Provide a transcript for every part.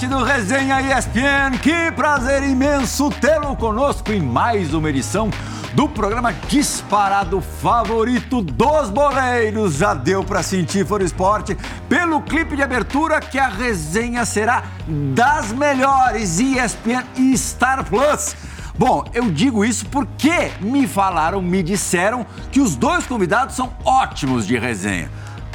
esporte do Resenha ESPN. Que prazer imenso tê-lo conosco em mais uma edição do programa disparado favorito dos boleiros. Já deu para sentir for esporte pelo clipe de abertura que a resenha será das melhores ESPN e Star Plus. Bom, eu digo isso porque me falaram, me disseram que os dois convidados são ótimos de resenha.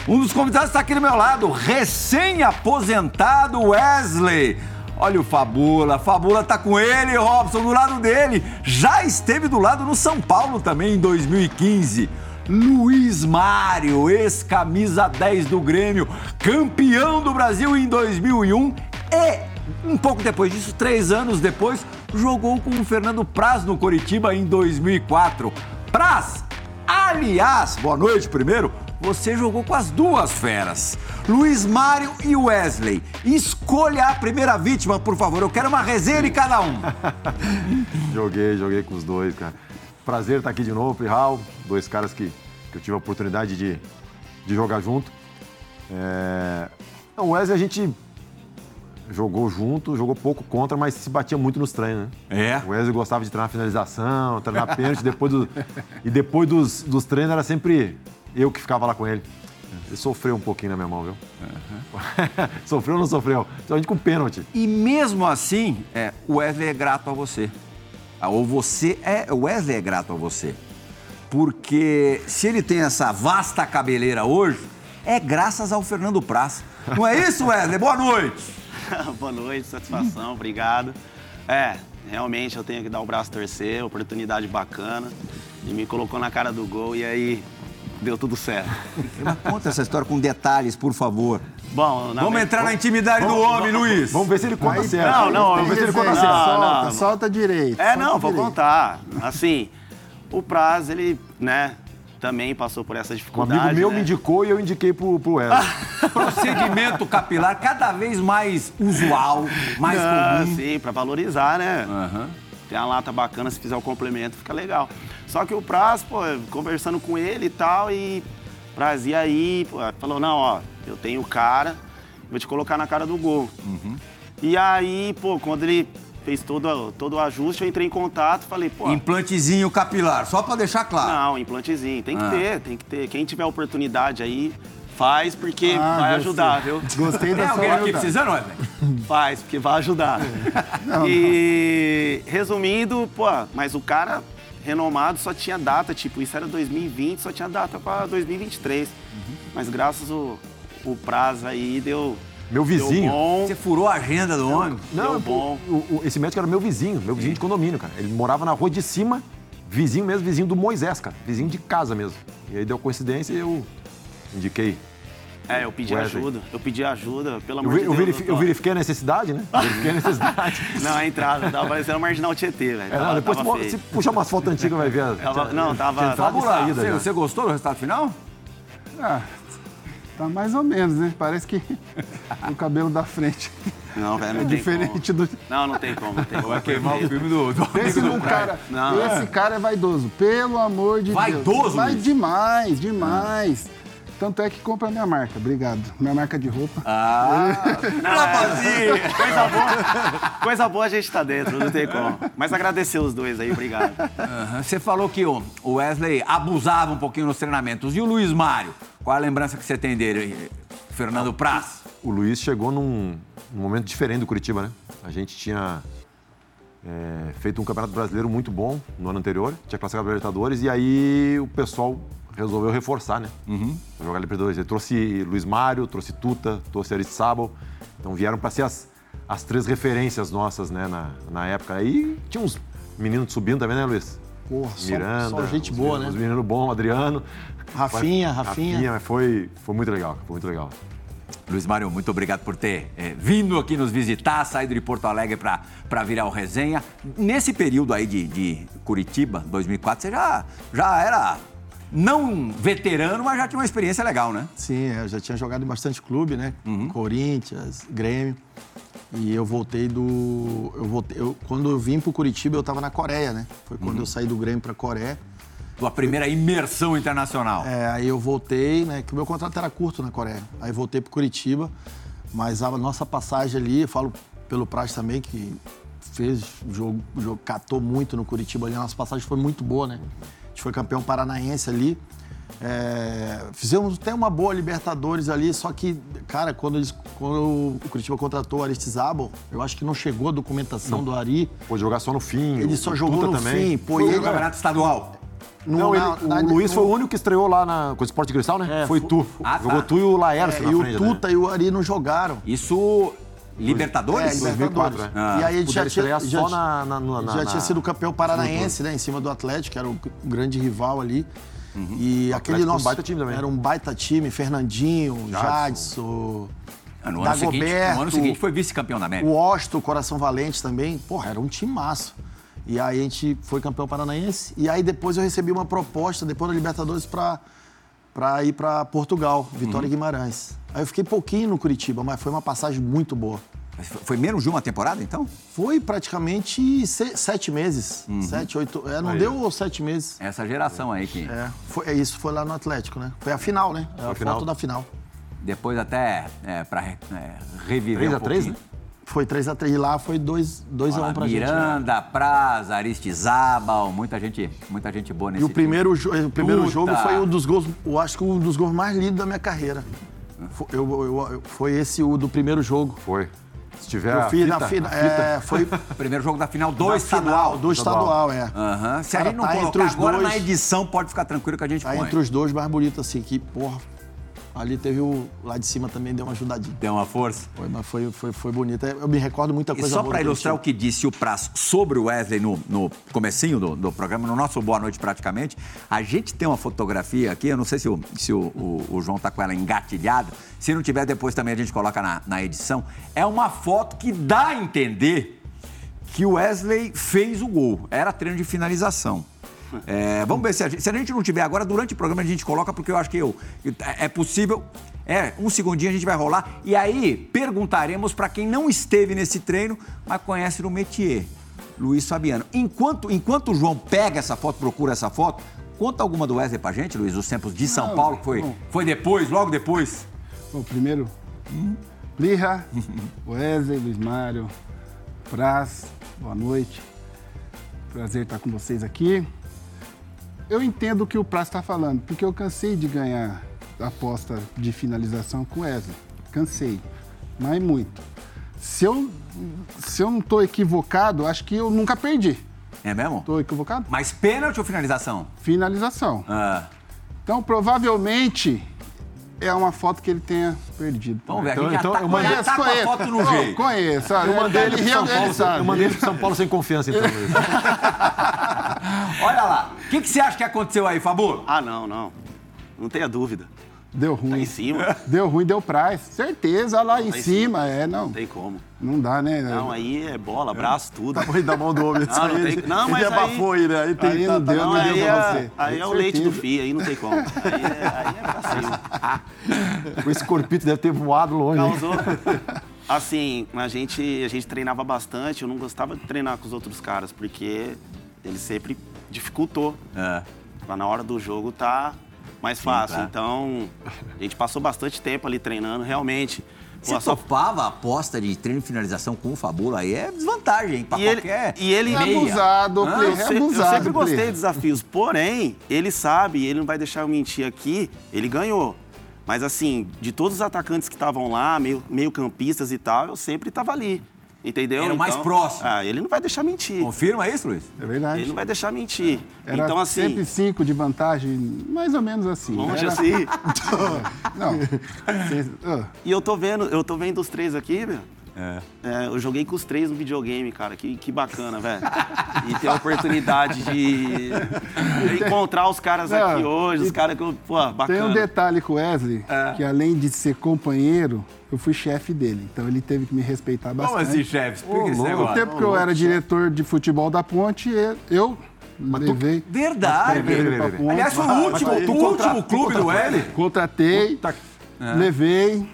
Um dos convidados está aqui do meu lado, recém-aposentado Wesley. Olha o Fabula, Fabula tá com ele, Robson, do lado dele. Já esteve do lado no São Paulo também em 2015. Luiz Mário, ex-camisa 10 do Grêmio, campeão do Brasil em 2001 e, um pouco depois disso, três anos depois, jogou com o Fernando Praz no Coritiba em 2004. Praz, aliás, boa noite primeiro, você jogou com as duas feras, Luiz Mário e Wesley. Escolha a primeira vítima, por favor. Eu quero uma resenha de cada um. joguei, joguei com os dois, cara. Prazer estar aqui de novo, Prihal. Dois caras que, que eu tive a oportunidade de, de jogar junto. É... O Wesley a gente jogou junto, jogou pouco contra, mas se batia muito nos treinos, né? É. O Wesley gostava de treinar finalização, treinar pênalti, depois do... e depois dos, dos treinos era sempre eu que ficava lá com ele. Ele sofreu um pouquinho na minha mão, viu? Uhum. sofreu ou não sofreu? Principalmente com pênalti. E mesmo assim, é, o Wesley é grato a você. Ah, ou você é. O Wesley é grato a você. Porque se ele tem essa vasta cabeleira hoje, é graças ao Fernando Praz. Não é isso, Wesley? Boa noite. Boa noite, satisfação, obrigado. É, realmente eu tenho que dar o braço a torcer, oportunidade bacana. E me colocou na cara do gol e aí deu tudo certo. Mas conta essa história com detalhes, por favor. Bom, vamos entrar na intimidade do homem, Luiz. Vamos ver se ele conta certo. Não, não, vamos ver se ele conta certo. Solta, não, solta direito. É, solta não, vou direito. contar. Assim, o Praz, ele, né, também passou por essa Um dificuldade. amigo meu né? me indicou e eu indiquei pro, pro Wesley. Procedimento capilar cada vez mais usual, mais Ah, comum. Sim, pra valorizar, né? Aham. Tem uma lata bacana, se fizer o complemento, fica legal. Só que o Praz, pô, conversando com ele e tal, e Praz, e aí, pô, falou, não, ó, eu tenho cara, vou te colocar na cara do gol. E aí, pô, quando ele fez todo, todo o ajuste, eu entrei em contato, falei, pô, Implantezinho capilar, só pra deixar claro. não, implantezinho, tem que Ah. ter, tem que ter. Quem tiver oportunidade aí, faz, porque Ah, vai gostei. ajudar, viu? Gostei Tem da alguém sua aqui precisando, Wesley? Faz, porque vai ajudar. e resumindo, pô, mas o cara renomado só tinha data, tipo, isso era 2020, só tinha data pra 2023. Mas graças ao o prazo aí deu. Meu vizinho. Você furou a agenda do homem? Não, Deu bom. o- o- esse médico era meu vizinho, meu vizinho de condomínio, cara. Ele morava na rua de cima, vizinho mesmo, vizinho do Moisés, cara. Vizinho de casa mesmo. E aí deu coincidência e eu indiquei. É, eu pedi Wesley. ajuda. Eu pedi ajuda, pelo Eu, amor vi- de eu Deus. verifi- eu verifiquei a necessidade, né? Verifiquei a necessidade. Não, a entrada, tava parecendo Marginal Tietê, velho. É, Tava- não, depois tava se puxar umas fotos antigas vai ver. a- Tava- não, tava- lá. saída Você, você gostou do resultado final? Ah, tá mais ou menos, né? Parece que o cabelo da frente Não, velho, não é tem diferente como. do. Não, não tem como, não tem como. Vai queimar o filme do, do Esse, do um cara, Não, esse cara é vaidoso, pelo amor de Vaidoso, Deus. Vai Luiz? demais, demais. Tanto é que compra a minha marca, obrigado. Minha marca de roupa. Ah, rapazinho. Coisa boa, coisa boa a gente tá dentro, não tem como. Mas agradecer os dois aí, obrigado. Você falou que o o Wesley abusava um pouquinho nos treinamentos. E o Luiz Mário? Qual a lembrança que você tem dele? Fernando Praz? O Luiz chegou num, num momento diferente do Curitiba, né? A gente tinha é, feito um campeonato brasileiro muito bom no ano anterior, tinha classificado para Libertadores, e aí o pessoal resolveu reforçar, né? Uhum. Jogar Libertadores. Ele trouxe Luiz Mário, trouxe Tuta, trouxe Aristizábal. Então vieram para ser as, as três referências nossas, né, na, na época. Aí tinha uns meninos subindo também, né, Luiz? Porra, só, Miranda. só gente os boa, meninos- Os né? meninos bons, Adriano. Rafinha, Rafinha. mas foi, foi muito legal, foi muito legal. Luiz Mário, muito obrigado por ter eh, vindo aqui nos visitar, saído de Porto Alegre para virar o resenha. Nesse período aí de, de Curitiba, 2004, você já, já era não veterano, mas já tinha uma experiência legal, né? Sim, eu já tinha jogado em bastante clube, né? Corinthians, Grêmio. E eu voltei do. Eu voltei, eu- quando eu vim pro Curitiba, eu tava na Coreia, né? Foi quando eu saí do Grêmio pra Coreia. Tua primeira imersão internacional. É, aí eu voltei, né? Que o meu contrato era curto na Coreia. Aí voltei pro Curitiba. Mas a nossa passagem ali, eu falo pelo Praz também, que fez jogo, jogo, catou muito no Curitiba ali. A nossa passagem foi muito boa, né? A gente foi campeão paranaense ali. É, fizemos até uma boa Libertadores ali, só que, cara, quando, eles, quando o Curitiba contratou o Aristizábal, eu acho que não chegou a documentação do Ari. Pôde jogar só no fim. Ele só Tuta jogou no também. fim. Pô, Foi ele, o campeonato estadual. no- Não, ele- na- o na- Luiz no- foi o único que estreou lá na, com o Sport Cristal, né? É, foi foi- tu. Ah, tá. Jogou tu e o Laércio É, na e frente, o Tuta né? e o Ari não jogaram. Isso, Libertadores? É, Libertadores. 2004, né? E aí a gente já tinha, já, só na- na- na- já tinha sido campeão paranaense, né? Em cima do Atlético, que era o grande rival ali. E aquele Atlético era um nosso. baita time também. Era um baita time, Fernandinho, Jadson, Ah, No ano, seguinte, Dagoberto, no ano seguinte foi vice-campeão da América. o Osto, o Coração Valente também. Porra, era um time massa. E aí a gente foi campeão paranaense. E aí depois eu recebi uma proposta, depois da Libertadores, pra, pra ir pra Portugal, Vitória e Guimarães. Aí eu fiquei pouquinho no Curitiba, mas foi uma passagem muito boa. Mas foi- Foi menos de uma temporada, então? Foi praticamente se- sete meses. Sete, oito. É, não Aí. deu sete meses. Essa geração aí que É, foi, é isso, foi lá no Atlético, né? Foi a final, né? É a, a final. foto da final. depois até é, pra é, reviver 3 um a 3, pouquinho. né? Foi 3x3 e lá foi 2x1 Olha lá, pra gente. né? Miranda, Praz, Aristizábal, muita gente, muita gente boa nesse E o primeiro, jo- o primeiro Puta. jogo foi um dos gols, eu acho que um dos gols mais lindos da minha carreira. Foi, eu- eu- eu- foi esse o do primeiro jogo. Foi. Se tiver Eu a fiz fita, na fina, a fita, é, foi. Primeiro jogo da final do da estadual. final, do estadual, é. Aham. Se a gente não tá entre colocar agora dois- na edição, pode ficar tranquilo que a gente Tá põe. entre os dois mais bonitos, assim, que, porra, ali teve o. Lá de cima também deu uma ajudadinha. Deu uma força. Foi, mas foi, foi, foi bonito. Eu me recordo muita E coisa só boa para ilustrar o que disse o Praz sobre o Wesley no, no comecinho do, do programa, no nosso Boa Noite praticamente, a gente tem uma fotografia aqui, eu não sei se o, se o, o- o João tá com ela engatilhada, se não tiver depois também a gente coloca na, na edição, é uma foto que dá a entender que o Wesley fez o gol, era treino de finalização. É, vamos ver se a, gente, se a gente não tiver agora, durante o programa a gente coloca, porque eu acho que eu, é possível. É, um segundinho a gente vai rolar. E aí perguntaremos para quem não esteve nesse treino, mas conhece no métier, Luiz Fabiano. Enquanto, enquanto o João pega essa foto, procura essa foto, conta alguma do Wesley pra gente, Luiz, os tempos de São Não, Paulo, que foi, bom. foi depois, logo depois. Bom, primeiro, Lirra, Wesley, Luiz Mário, Praz, boa noite. Prazer estar com vocês aqui. Eu entendo o que o Praz está falando, porque eu cansei de ganhar aposta de finalização com o Wesley. Cansei, mas muito. Se eu, se eu não estou equivocado, acho que eu nunca perdi. É mesmo? Estou equivocado? Mas pênalti ou finalização? Finalização. Ah, Então, provavelmente, é uma foto que ele tenha perdido. vamos ver, Então- já então tá, eu mandei- já tá com a foto no Não, jeito. Conheço. olha, Eu mandei ele ele, pro São ele Paulo, sabe. eu mandei ele pro São Paulo sem confiança, então. Olha lá, o que, que você acha que aconteceu aí, Fabu? Ah, não, não. Não tenha dúvida. Deu Tá ruim. em cima. Deu ruim, deu prazo. Certeza, lá em Tá em cima. É, não. Não tem como. Não dá, né? Não, aí é bola, braço, tudo. Ruim da mão do homem. Não, não tem- não, ele mas aí- abafou aí, né? Aí, tem, Aí tá- não tá- deu, Não, não deu é, pra você. aí é o leite do fio, aí não tem como. Aí é, aí é pra cima. Esse corpito deve ter voado longe. Causou. Assim, a gente, a gente treinava bastante, eu não gostava de treinar com os outros caras, porque ele sempre dificultou. É. Pra na hora do jogo tá mais fácil. tá. Então, a gente passou bastante tempo ali treinando, realmente. Pô, Você só- topava a aposta de treino de finalização com o Fabula? Aí é desvantagem, hein? Pra E ele, qualquer e ele É meia. abusado, Hã? Play, Eu, é se- eu abusado. sempre gostei Play. de desafios, porém, ele sabe, ele não vai deixar eu mentir aqui, ele ganhou. Mas assim, de todos os atacantes que estavam lá, meio, meio campistas e tal, eu sempre estava ali. Entendeu? Era o mais próximo. Ah, ele não vai deixar mentir. Confirma isso, Luiz? É verdade. Ele não vai deixar mentir. Era então, assim, sempre cinco de vantagem, mais ou menos assim. longe Era- assim. Não. Ah, E eu tô vendo, eu tô vendo os três aqui, meu. É, eu joguei com os três no videogame, cara. Que, que bacana, velho. E ter a oportunidade de, de encontrar os caras Não, aqui hoje, os caras que eu. Pô, bacana. Tem um detalhe com o Wesley, É. que além de ser companheiro, eu fui chefe dele. Então ele teve que me respeitar Como bastante. assim, chefe? Explica esse louco. No tempo que eu era diretor de futebol da Ponte, eu- eu levei. Verdade. levei Aliás, foi o último, tu o contra- último tu clube do L. contratei, Puta- levei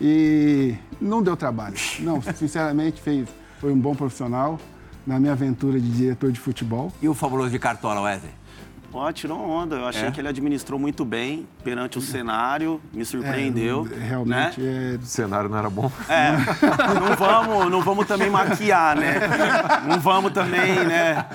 e não deu trabalho. Não, sinceramente, fez, foi um bom profissional na minha aventura de diretor de futebol. E o fabuloso de Cartola, Wesley? Ó, tirou onda. Eu achei É? que ele administrou muito bem perante o cenário, me surpreendeu. É, realmente né? é. O cenário não era bom. É, não vamos, não vamos também maquiar, né? Não vamos também, né?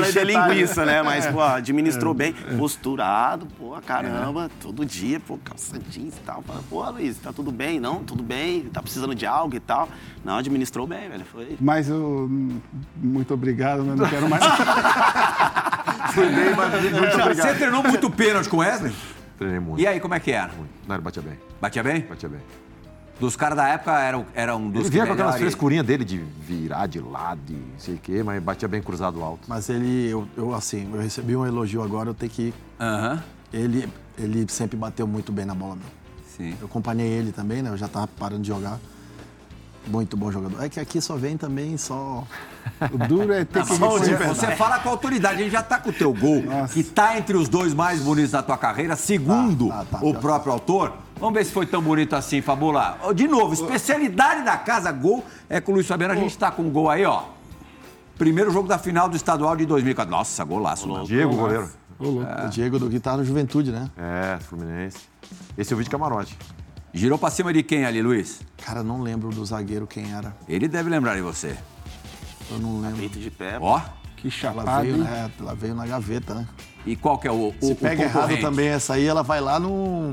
Encher linguiça, né? Mas, pô, administrou bem, posturado, pô, caramba, todo dia, pô, calça jeans e tal. Fala, Pô, Luiz, tá tudo bem? Não, tudo bem, tá precisando de algo e tal. Não, administrou bem, velho. Foi. Mas eu. hum, Muito obrigado, mas não quero mais. Bem, mas muito Você obrigado. treinou muito pênalti com o Wesley? Treinei muito. E aí, como é que era? Não, ele batia bem. Batia bem? Batia bem. Dos caras da época, era, era um dos Ele que vinha com aquelas frescurinhas dele de virar de lado e não sei o quê, mas batia bem cruzado alto. Mas ele, eu, eu, assim, eu recebi um elogio agora, eu tenho que. Aham, Ele, ele sempre bateu muito bem na bola, meu. sim. Eu acompanhei ele também, né? Eu já tava parando de jogar. Muito bom jogador. É que aqui só vem também só. O duro é ter que Só reconhecer. você, você fala com autoridade, a gente já tá com o teu gol, Nossa. que tá entre os dois mais bonitos da tua carreira, segundo Tá, tá, tá, o tá. próprio autor. Vamos ver se foi tão bonito assim, Fabula. De novo, especialidade da casa gol é com o Luiz Fabiano. A gente tá com o gol aí, ó. Primeiro jogo da final do estadual de 2004. Nossa, golaço, mano. Diego, goleiro. O Diego do que tá no Juventude, né? É, Fluminense. Esse eu vi de camarote. Girou pra cima de quem ali, Luiz? Cara, não lembro do zagueiro quem era. Ele deve lembrar de você. Eu não lembro. Peito de pé. Ó, Que Ela chapado, veio, hein? né? Ela veio na gaveta, né? e qual que é o, o, Se o pega errado também essa aí, ela vai lá no.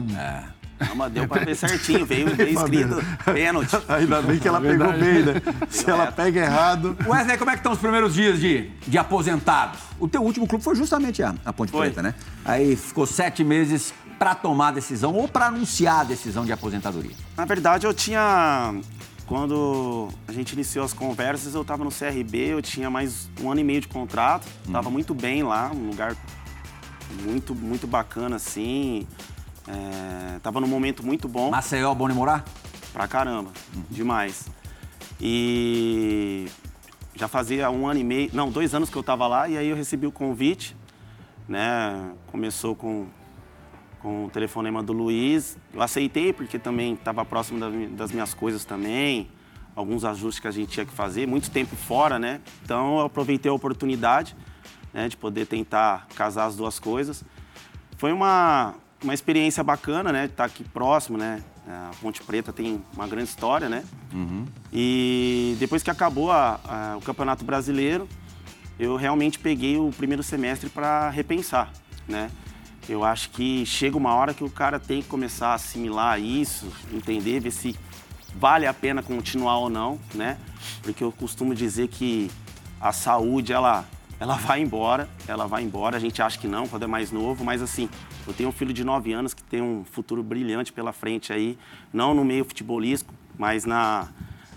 Não, mas deu pra ver certinho, veio, veio escrito pênalti. Ainda bem que ela pegou bem, né? Se ela pega errado. Wesley, como é que estão os primeiros dias de, de aposentado? O teu último clube foi justamente a, a Ponte Foi. Preta, né? Aí ficou sete meses pra tomar a decisão ou pra anunciar a decisão de aposentadoria. Na verdade, eu tinha. Quando a gente iniciou as conversas, eu estava no CRB, eu tinha mais um ano e meio de contrato, estava muito bem lá, um lugar muito, muito bacana, assim. É, tava num momento muito bom. Maceió, bom de morar? Pra caramba, demais. E já fazia um ano e meio, não, dois anos que eu tava lá, e aí eu recebi o convite, né? Começou com, com o telefonema do Luiz. Eu aceitei, porque também estava próximo das minhas coisas também, alguns ajustes que a gente tinha que fazer, muito tempo fora, né? Então eu aproveitei a oportunidade né, de poder tentar casar as duas coisas. Foi uma, uma experiência bacana, né? De estar aqui próximo, né? A Ponte Preta tem uma grande história, né? E depois que acabou a- a- o Campeonato Brasileiro, eu realmente peguei o primeiro semestre para repensar, né? Eu acho que chega uma hora que o cara tem que começar a assimilar isso, entender, ver se vale a pena continuar ou não, né? Porque eu costumo dizer que a saúde, ela, ela vai embora, ela vai embora. A gente acha que não quando é mais novo, mas assim, eu tenho um filho de 9 anos que tem um futuro brilhante pela frente aí, não no meio futebolístico, mas na,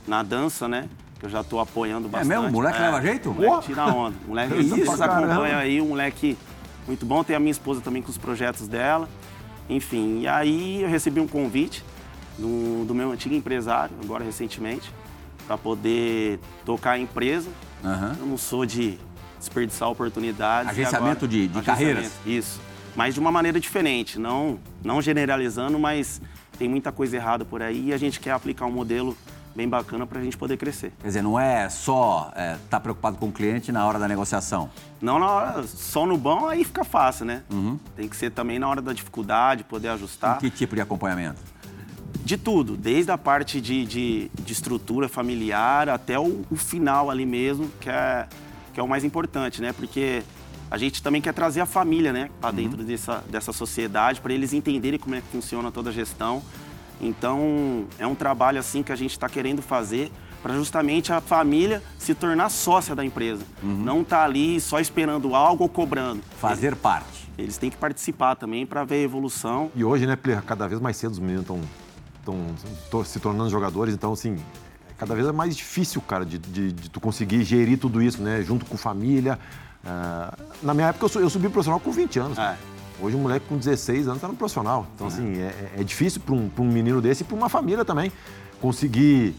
na dança, né? Que eu já estou apoiando bastante. mesmo? O moleque leva jeito? O moleque tira onda. O moleque, Isso vocês acompanham aí, um moleque muito bom. Tem a minha esposa também com os projetos dela. Enfim, e aí eu recebi um convite do, do meu antigo empresário, agora recentemente, para poder tocar a empresa. Aham. Eu não sou de desperdiçar oportunidades. Agenciamento de- de carreiras. Isso. Mas de uma maneira diferente, não, não generalizando, mas tem muita coisa errada por aí e a gente quer aplicar um modelo bem bacana para a gente poder crescer. Quer dizer, não é só estar preocupado com o cliente na hora da negociação. Não na hora, só no bom aí fica fácil, né? Uhum. Tem que ser também na hora da dificuldade, poder ajustar. Que tipo de acompanhamento? De tudo, desde a parte de, de, de estrutura familiar até o, o final ali mesmo, que é, que é o mais importante, né? Porque a gente também quer trazer a família, né, para dentro dessa, dessa sociedade, para eles entenderem como é que funciona toda a gestão. Então, é um trabalho assim que a gente está querendo fazer para justamente a família se tornar sócia da empresa. Não tá ali só esperando algo ou cobrando. Fazer parte. Eles têm que participar também para ver a evolução. E hoje, né, cada vez mais cedo os meninos estão se tornando jogadores, então, assim, cada vez é mais difícil, cara, de, de, de tu conseguir gerir tudo isso, né, junto com família. Ah, na minha época, eu, su- eu subi profissional com 20 anos. É. Hoje, um moleque com 16 anos tá no profissional. Então, assim, é, é difícil para um, pra um menino desse e para uma família também conseguir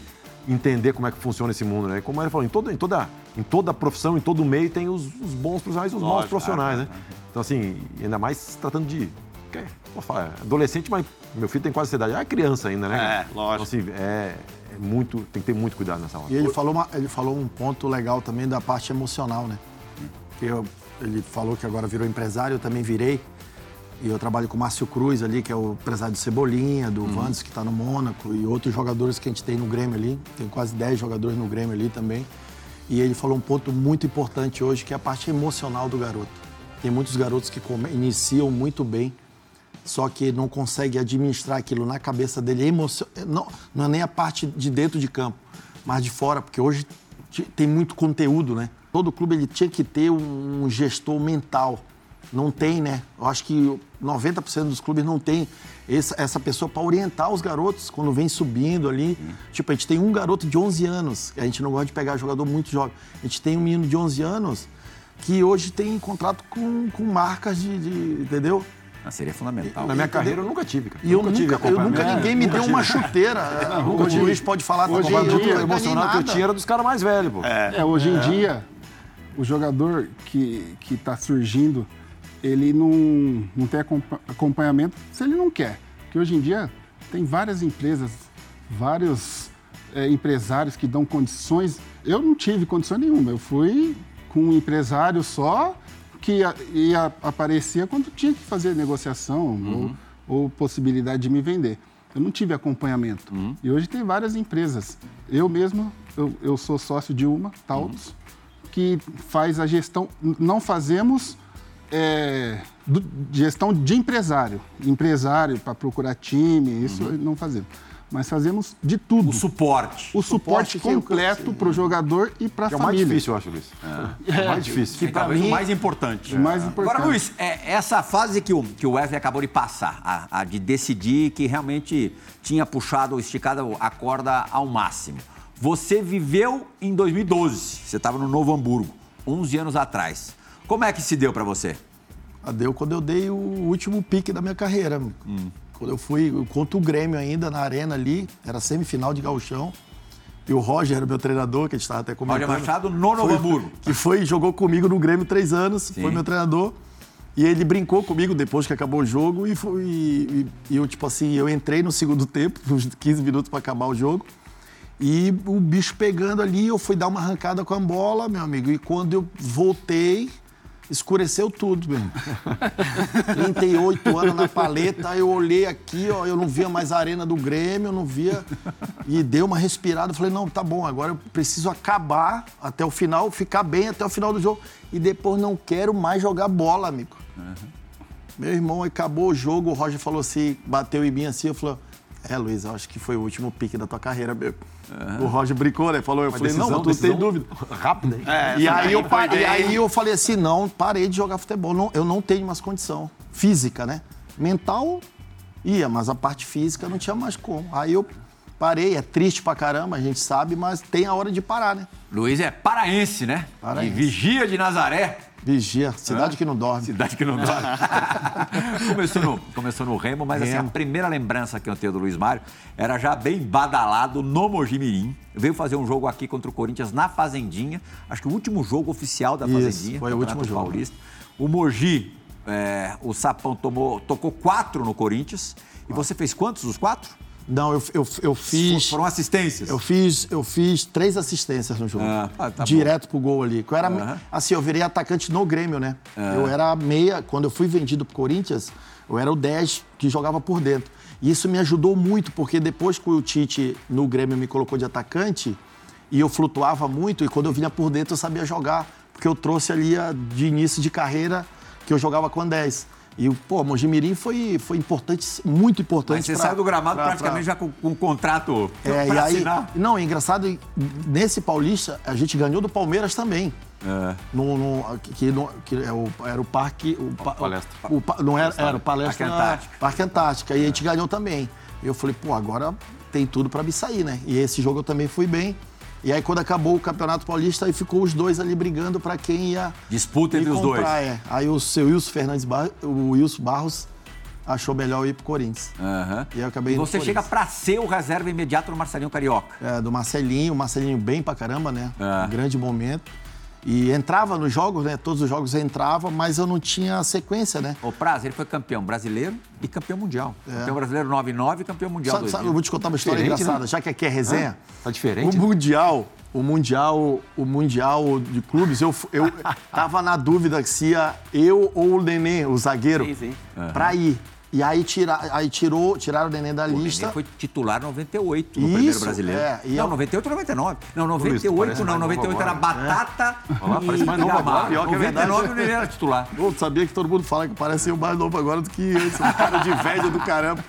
entender como é que funciona esse mundo, né? Como ele falou, em, todo, em, toda, em toda profissão, em todo meio, tem os, os bons profissionais e os maus profissionais, é, né? Então, assim, ainda mais se tratando de. Vou falar, adolescente, mas meu filho tem quase essa idade. É criança ainda, né? É, lógico. Então, assim, é, é muito. Tem que ter muito cuidado nessa hora. E ele falou, uma- ele falou um ponto legal também da parte emocional, né? Que eu, ele falou que agora virou empresário, eu também virei. E eu trabalho com o Márcio Cruz ali, que é o empresário do Cebolinha, do uhum. Vandes, que está no Mônaco, e outros jogadores que a gente tem no Grêmio ali. Tem quase 10 jogadores no Grêmio ali também. E ele falou um ponto muito importante hoje, que é a parte emocional do garoto. Tem muitos garotos que iniciam muito bem, só que não consegue administrar aquilo na cabeça dele. Emocio... Não, não é nem a parte de dentro de campo, mas de fora, porque hoje tem muito conteúdo, né? Todo clube ele tinha que ter um gestor mental não tem, né? Eu acho que 90% dos clubes não tem essa, essa pessoa para orientar os garotos quando vem subindo ali. Hum. Tipo, a gente tem um garoto de 11 anos, a gente não gosta de pegar jogador muito jovem. A gente tem um menino de 11 anos que hoje tem contrato com, com marcas de, de entendeu? Ah, seria fundamental. Na minha carreira eu nunca tive, cara. E eu nunca, tive eu nunca ninguém me deu uma chuteira. Não, o Luiz pode falar hoje em dia, o emocional que eu tinha era dos caras mais velhos, pô. É, é hoje em é. dia, o jogador que está surgindo ele não, não tem acompanhamento se ele não quer. Porque hoje em dia tem várias empresas, vários é, empresários que dão condições. Eu não tive condição nenhuma, eu fui com um empresário só que ia, ia aparecia quando tinha que fazer negociação uhum. ou, ou, possibilidade de me vender. Eu não tive acompanhamento. Uhum. E hoje tem várias empresas. Eu mesmo, eu, eu sou sócio de uma, Tautos, uhum. que faz a gestão. Não fazemos é, do, gestão de empresário. Empresário para procurar time, isso uhum. não fazemos. Mas fazemos de tudo. O suporte. O suporte, suporte completo para o jogador e para a família. É o mais difícil, eu acho, Luiz. É, é o mais difícil. Que para mim o mais importante. É. mais importante. Agora, Luiz, é, essa fase que o, que o Wesley acabou de passar, a, a de decidir que realmente tinha puxado, esticado a corda ao máximo. Você viveu em 2012, você estava no Novo Hamburgo, 11 anos atrás. Como é que se deu para você? Ah, deu quando eu dei o último pique da minha carreira. Hum. Quando eu fui contra o Grêmio ainda na arena ali, era semifinal de gauchão. E o Roger era o meu treinador, que a gente estava até comentando. Roger Machado no Novo Hamburgo. Que foi, jogou comigo no Grêmio três anos, Sim. foi meu treinador. E ele brincou comigo depois que acabou o jogo e, foi, e, e eu, tipo assim, eu entrei no segundo tempo, uns 15 minutos para acabar o jogo. E o bicho pegando ali, eu fui dar uma arrancada com a bola, meu amigo. E quando eu voltei, escureceu tudo, meu. 38 anos na paleta, eu olhei aqui, ó, eu não via mais a arena do Grêmio, eu não via. E deu uma respirada, falei, não, tá bom, agora eu preciso acabar até o final, ficar bem até o final do jogo. E depois não quero mais jogar bola, amigo. Uhum. Meu irmão, acabou o jogo, o Roger falou assim, bateu em mim assim, eu falei, é, Luiz, eu acho que foi o último pique da tua carreira mesmo. Uhum. O Roger brincou, né? Falou, eu Uma falei, decisão, não, tu tem dúvida. Rápida, hein? É, e, aí eu parei, e aí eu falei assim, não, parei de jogar futebol. Não, eu não tenho mais condição física, né? Mental ia, mas a parte física não tinha mais como. Aí eu parei, é triste pra caramba, a gente sabe, mas tem a hora de parar, né? Luiz é paraense, né? Paraense. E vigia de Nazaré. Vigia, cidade que não dorme. Cidade que não dorme. começou, no, começou no Remo, mas Remo. Assim, a primeira lembrança que eu tenho do Luiz Mário era já bem badalado no Mojimirim. Veio fazer um jogo aqui contra o Corinthians na Fazendinha. Acho que o último jogo oficial da Fazendinha. Isso, foi o último jogo. Paulista. O Mogi, é, o Sapão tomou, tocou quatro no Corinthians. E você fez quantos dos quatro? Não, eu, eu, eu fiz. Foram assistências? Eu fiz, eu fiz três assistências no jogo. Ah, ah tá direto bom. pro gol ali. Eu era, uhum. Assim, eu virei atacante no Grêmio, né? Uhum. Eu era meia. Quando eu fui vendido pro Corinthians, eu era o 10 que jogava por dentro. E isso me ajudou muito, porque depois que o Tite no Grêmio me colocou de atacante, e eu flutuava muito, e quando eu vinha por dentro eu sabia jogar, porque eu trouxe ali a, de início de carreira que eu jogava com 10. E, pô, Mojimirim foi, foi importante, muito importante. Mas você pra, saiu do gramado pra, praticamente pra... já com, com um contrato é, pra e aí, assinar. Não, é engraçado, nesse Paulista, a gente ganhou do Palmeiras também. É. No, no, que, no, que é o, era o parque. O, o palestra. O, o, não era, era o palestra. Parque Antártica. Parque Antártica. E a gente ganhou também. Eu falei, pô, agora tem tudo para me sair, né? E esse jogo eu também fui bem. E aí, quando acabou o Campeonato Paulista, aí ficou os dois ali brigando para quem ia. Disputa entre comprar, os dois. É. Aí o seu Wilson Fernandes Bar... o Wilson Barros achou melhor ir pro Corinthians. Uhum. E eu acabei Você chega para ser o reserva imediato do Marcelinho Carioca. É, do Marcelinho, o Marcelinho bem pra caramba, né? É. Um grande momento. E entrava nos jogos, né? Todos os jogos entrava, mas eu não tinha sequência, né? O Praz, ele foi campeão brasileiro e campeão mundial. Campeão brasileiro 9-9 e campeão mundial Sabe, sabe, 2000. eu vou te contar uma história Diferente, engraçada, né? já que aqui é resenha. Tá diferente. O Mundial, o Mundial, o Mundial de clubes, eu, eu tava na dúvida se ia eu ou o Nenê, o zagueiro, Sim, sim. pra ir. E aí, tira, aí tirou, tiraram o Nenê da O Nenê lista. foi titular 98 no primeiro Isso, brasileiro. é, e não, eu- 98 ou 99. Não, Luiz, 98 parece não, mais novo 98 era agora. Batata Olha lá, e parece mais novo agora, Gamarra. pior que é 99 o Nenê era titular. Pô, sabia que todo mundo fala que parece eu mais novo agora do que esse cara de velho do caramba.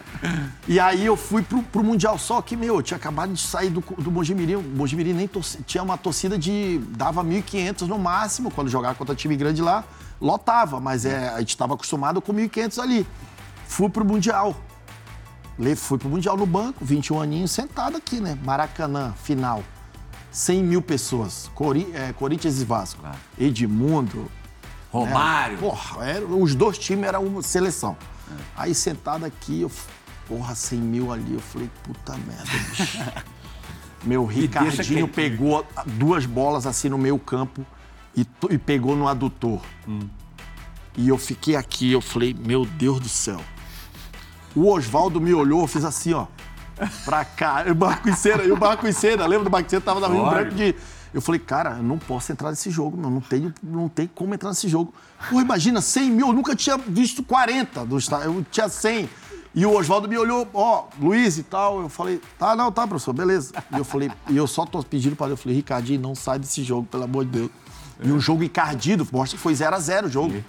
E aí eu fui pro, pro Mundial, só que, meu, eu tinha acabado de sair do, do Mojimirim. O Mojimirim nem torci- tinha uma torcida de. dava 1.500 no máximo, quando jogava contra time grande lá, lotava, mas é, a gente estava acostumado com 1.500 ali. Fui pro Mundial. Fui pro Mundial no banco, 21 aninhos, sentado aqui, né? Maracanã, final. 100 mil pessoas. Cori- é, Corinthians e Vasco. Claro. Edmundo, Romário. Porra, era- os dois times eram uma seleção. Aí sentado aqui, eu, porra, 100 mil ali, eu falei, puta merda, bicho. Meu Ricardinho pegou duas bolas assim no meio campo e, e pegou no adutor. E eu fiquei aqui, eu falei, meu Deus do céu. O Oswaldo me olhou, fiz assim, ó. Pra cá. E o Marco em Cena, e o Marco em Cena, lembra do Marco em Cena? Tava na Rio. Branco de. Eu falei, cara, eu não posso entrar nesse jogo, meu. Não tenho, não tem como entrar nesse jogo. Pô, imagina, 100 mil, eu nunca tinha visto 40 do estádio, eu tinha 100. E o Oswaldo me olhou, ó, Luiz e tal. Eu falei, tá, não, tá, professor, beleza. E eu falei, e eu só tô pedindo pra ele, eu falei, Ricardinho, não sai desse jogo, pelo amor de Deus. E um jogo encardido, mostra que foi 0 a 0 o jogo.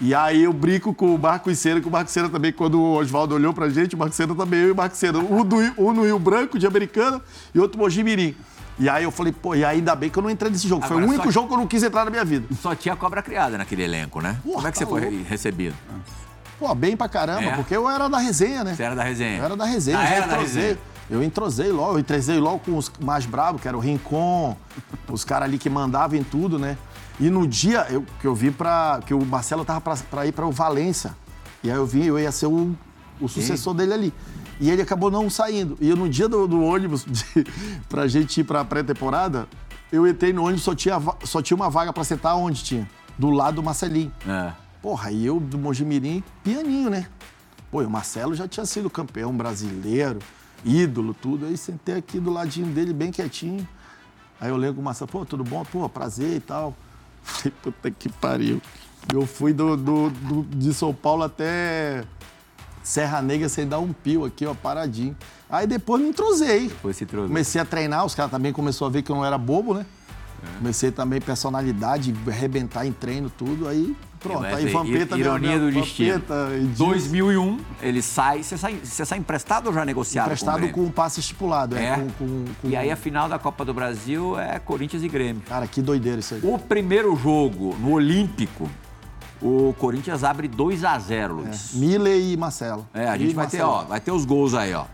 E aí eu brinco com o Marco Cena, que o Marco Cena também, quando o Oswaldo olhou pra gente, o Marco Cena também, eu e o Marco Cena. Um, do, um no Rio Branco, de Americana, e outro Mojimirim. E aí eu falei, pô, e ainda bem que eu não entrei nesse jogo. Foi Agora, o único jogo que eu não quis entrar na minha vida. Só tinha cobra criada naquele elenco, né? Porra, Como é que tá você foi louco. recebido? Pô, bem pra caramba, É? porque eu era da resenha, né? Você era da resenha? Eu era da resenha, Ah, era da entrosei. resenha. Eu entrosei logo, eu entrosei logo com os mais bravos, que era o Rincon, os caras ali que mandavam em tudo, né? E no dia eu, que eu vi pra. que o Marcelo tava pra, pra ir pra o Valência. E aí eu vi, eu ia ser o, o sucessor dele ali. E ele acabou não saindo. E eu, no dia do, do ônibus, de, pra gente ir pra pré-temporada, eu entrei no ônibus, só tinha, só tinha uma vaga pra sentar onde tinha? Do lado do Marcelinho. É. Porra, e eu do Mojimirim, pianinho, né? Pô, e o Marcelo já tinha sido campeão brasileiro, ídolo, tudo. Aí sentei aqui do ladinho dele, bem quietinho. Aí eu lembro com o Marcelo, pô, tudo bom? Pô, prazer e tal. Falei, puta que pariu. Eu fui do, do- do- de São Paulo até Serra Negra sem dar um pio aqui, ó, paradinho. Aí depois me entrosei. Depois se entrosou. Comecei a treinar, os caras também começaram a ver que eu não era bobo, né? É. Comecei também personalidade, arrebentar em treino, tudo. Aí pronto. Aí Vampeta... ironia do destino. Vampeta, Edilson, 2001, ele sai. Você sai, você sai emprestado ou já negociado? Emprestado com, o com um passe estipulado. É, É? com, com- com- E aí a final da Copa do Brasil é Corinthians e Grêmio. Cara, que doideira isso aí. O primeiro jogo no Olímpico, o Corinthians abre 2 a 0 Luiz. Miller e Marcelo. É, a E gente vai ter, ó, vai ter os gols aí, ó.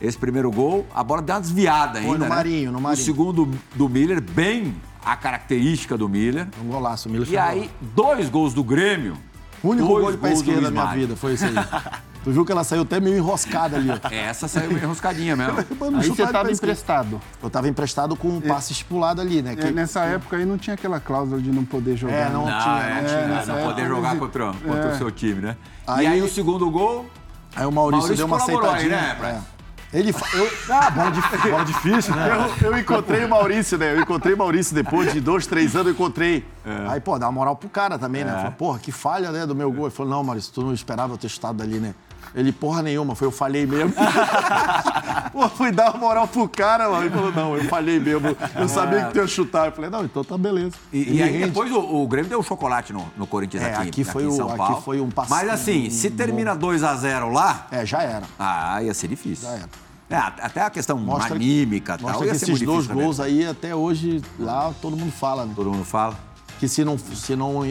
Esse primeiro gol, a bola deu uma desviada ainda, no né? Marinho, no Marinho. O segundo do Miller, bem a característica do Miller. Um golaço, o Miller E aí, dois gols do Grêmio. O único gol de pé esquerda da minha vida foi esse aí. tu viu que ela saiu até meio enroscada ali, ó. Essa saiu meio enroscadinha mesmo. Mano, Aí você de tava pé esquerda. emprestado. Eu tava emprestado com um passe estipulado ali, né? É, Que- nessa época aí não tinha aquela cláusula de não poder jogar. É, não né? tinha, é, não tinha. não poder jogar mas- contra, contra é. o seu time, né? E Aí- aí o segundo gol, Aí o Maurício, Maurício deu uma colaborou aí, aceitadinha. né, é. Ele. Eu, ah, bola, difícil, bola difícil, né? Eu, eu encontrei o Maurício, né? Eu encontrei o Maurício depois de dois, três anos, eu encontrei. Aí, pô, dá uma moral pro cara também, né? Falei, porra, que falha, né, do meu gol. Ele falou, não, Maurício, tu não esperava eu ter chutado dali, né? Ele, porra nenhuma, foi eu falhei mesmo. pô, fui dar uma moral pro cara, mano. Ele falou, não, eu falhei mesmo. Eu sabia que tu ia chutar. Eu falei, não, então tá beleza. E, e aí rende. depois o, o Grêmio deu um chocolate no, no Corinthians É, aqui, aqui foi em o- São aqui Paulo. foi um passe- Mas assim, se termina 2 a 0 lá, É, já era. ah, ia ser difícil. Já era. É, até a questão Mostra- anímica e tal, Mostra que esses dois também. gols aí, até hoje, lá todo mundo fala, né? Todo mundo fala. Que se não, se não,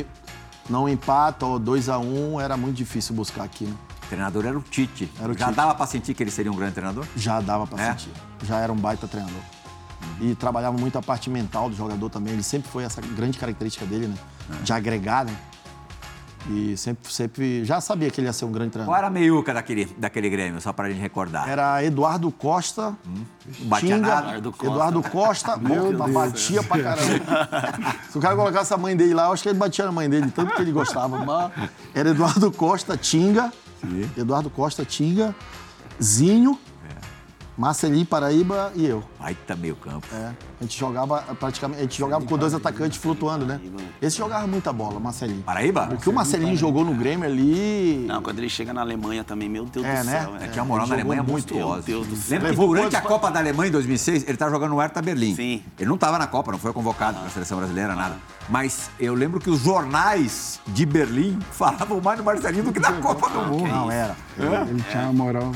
não empata ou 2 a 1 um, era muito difícil buscar aqui, né? O treinador era o Tite. Era o Já Tite. dava pra sentir que ele seria um grande treinador? Já dava pra É? sentir. Já era um baita treinador. E trabalhava muito a parte mental do jogador também. Ele sempre foi essa grande característica dele, né? De agregar, né? E sempre, sempre já sabia que ele ia ser um grande Qual treinador. era a meiuca daquele, daquele Grêmio, só pra gente recordar? Era Eduardo Costa, batia Tinga, nada. Eduardo Costa. Eduardo Costa, Deus batia pra caramba. Se o cara colocasse a mãe dele lá, eu acho que ele batia na mãe dele, tanto que ele gostava. Mas era Eduardo Costa, Tinga, Eduardo Costa, Tinga, Zinho, Marcelinho Paraíba e eu. Baita meio campo. É, a gente jogava praticamente, a gente jogava com dois atacantes flutuando, né? Esse jogava muita bola, Marcelinho. Paraíba? O que o Marcelinho jogou no Grêmio ali. Não, quando ele chega na Alemanha também, meu Deus É, do né? céu. É, É. tinha uma moral na ele jogou Alemanha muito, monstruosa. meu Deus do céu. Lembra que durante a Copa da Alemanha em 2006, ele estava jogando no Hertha Berlim. Sim. Ele não estava na Copa, não foi convocado para a seleção brasileira, nada. Mas eu lembro que os jornais de Berlim falavam mais do Marcelinho do que da Copa do Mundo. Não, era. Ele tinha uma moral.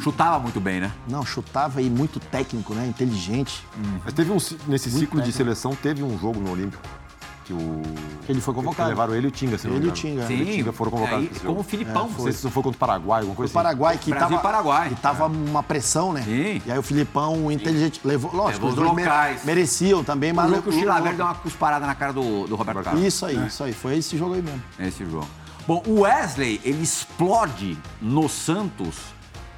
Chutava muito bem, né? Não, chutava e muito técnico, né? Inteligente. Mas teve um, nesse ciclo de seleção, teve um jogo no Olímpico que o. Ele foi que convocado. levaram ele e o Tinga, se não Ele e o. Tinga. Sim. Ele e o Tinga foram convocados Aí, como o. Filipão. Não sei se isso foi contra o Paraguai, alguma O coisa assim. Paraguai que Brasil tava, Paraguai. que tava uma pressão, né? Sim. E aí o Filipão inteligente levou, lógico, Levou os os dois locais. mereciam também, mas O jogo que o levou- Chilaver deu uma cusparada na cara do, do Roberto Carlos. Isso aí, isso aí, foi esse jogo aí mesmo. Esse jogo. Bom, o Wesley, ele explode no Santos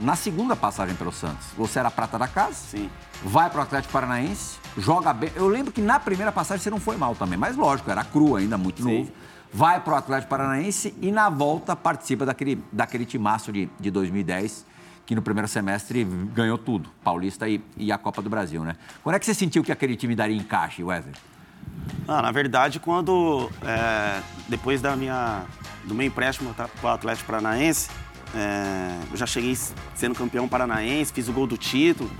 na segunda passagem pelo Santos. Você era a prata da casa, Sim. vai pro Atlético Paranaense, joga bem. Eu lembro que na primeira passagem você não foi mal também, mas lógico, era cru ainda, muito Sim. novo. Vai pro Atlético Paranaense e na volta participa daquele, daquele timaço de, de 2010, que no primeiro semestre ganhou tudo, Paulista e, e a Copa do Brasil, né? Quando é que você sentiu que aquele time daria encaixe, Wesley? Ah, na verdade, quando é, depois da minha do meu empréstimo para o Atlético Paranaense, é, eu já cheguei sendo campeão paranaense, fiz o gol do título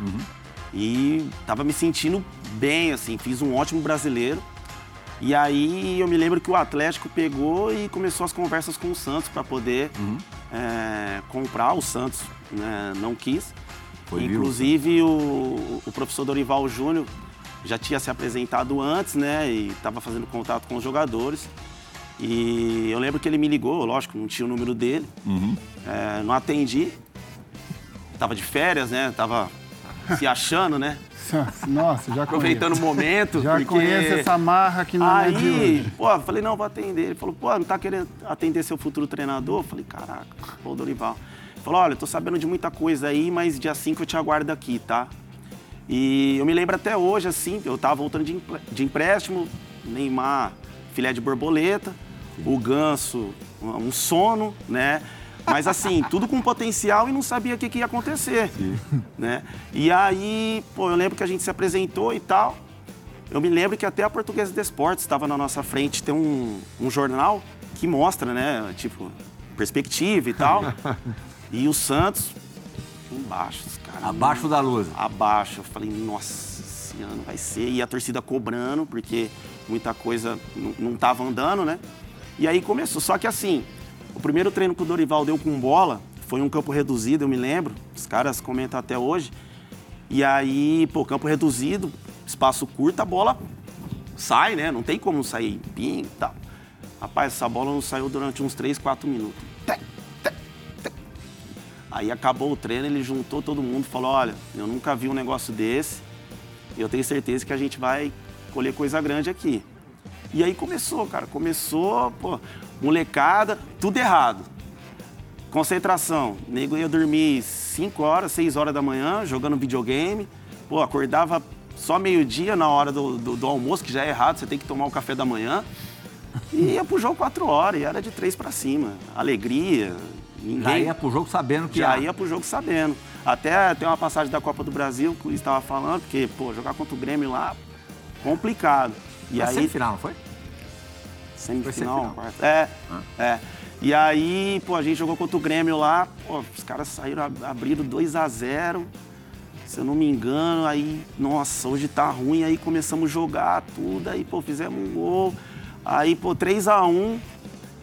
e estava me sentindo bem, assim, fiz um ótimo brasileiro. E aí eu me lembro que o Atlético pegou e começou as conversas com o Santos para poder é, comprar. O Santos né, não quis. Foi Inclusive o, o professor Dorival Júnior já tinha se apresentado antes, né? E estava fazendo contato com os jogadores. E eu lembro que ele me ligou, lógico, não tinha o número dele. É, não atendi. Tava de férias, né? Tava se achando, né? Nossa, já Aproveitando o conheço. momento. Já porque... conheço essa marra que não é de Aí, hoje. pô, falei, não, vou atender. Ele falou, pô, não tá querendo atender seu futuro treinador? Eu falei, caraca, pô, o Dorival. Ele falou, olha, tô sabendo de muita coisa aí, mas dia 5 eu te aguardo aqui, tá? E eu me lembro até hoje, assim, eu tava voltando de, de empréstimo, Neymar, filé de borboleta, o Ganso, um sono, né? Mas assim, tudo com potencial e não sabia o que, que ia acontecer, né? E aí, pô, eu lembro que a gente se apresentou e tal. Eu me lembro que até a Portuguesa de Esportes estava na nossa frente, tem um, um jornal que mostra, né, tipo, perspectiva e tal. e o Santos embaixo, os caras. Abaixo da luz. Abaixo. Eu falei, nossa, esse ano vai ser. E a torcida cobrando, porque muita coisa não estava andando, né? E aí começou. Só que assim, o primeiro treino que o Dorival deu com bola foi um campo reduzido, eu me lembro. Os caras comentam até hoje. E aí, pô, campo reduzido, espaço curto, a bola sai, né? Não tem como sair e tal. Rapaz, essa bola não saiu durante uns 3, 4 minutos. Aí acabou o treino, ele juntou todo mundo e falou: Olha, eu nunca vi um negócio desse e eu tenho certeza que a gente vai colher coisa grande aqui. E aí começou, cara. Começou, pô, molecada, tudo errado. Concentração. O nego ia dormir 5 horas, 6 horas da manhã, jogando videogame. Pô, acordava só meio-dia na hora do, do, do almoço, que já é errado, você tem que tomar o café da manhã. E ia pro jogo 4 horas, e era de 3 para cima. Alegria, ninguém. Já ia pro jogo sabendo que Já ia- pro jogo sabendo. Até tem uma passagem da Copa do Brasil que o Luiz estava falando, porque, pô, jogar contra o Grêmio lá, complicado. E Foi aí, semifinal, não foi? semifinal, semifinal. quarta. É, é. E aí, pô, a gente jogou contra o Grêmio lá, pô, os caras saíram, ab- abriram 2 a 0 se eu não me engano, aí, nossa, hoje tá ruim, aí começamos a jogar tudo, aí, pô, fizemos um gol, aí, pô, 3 a 1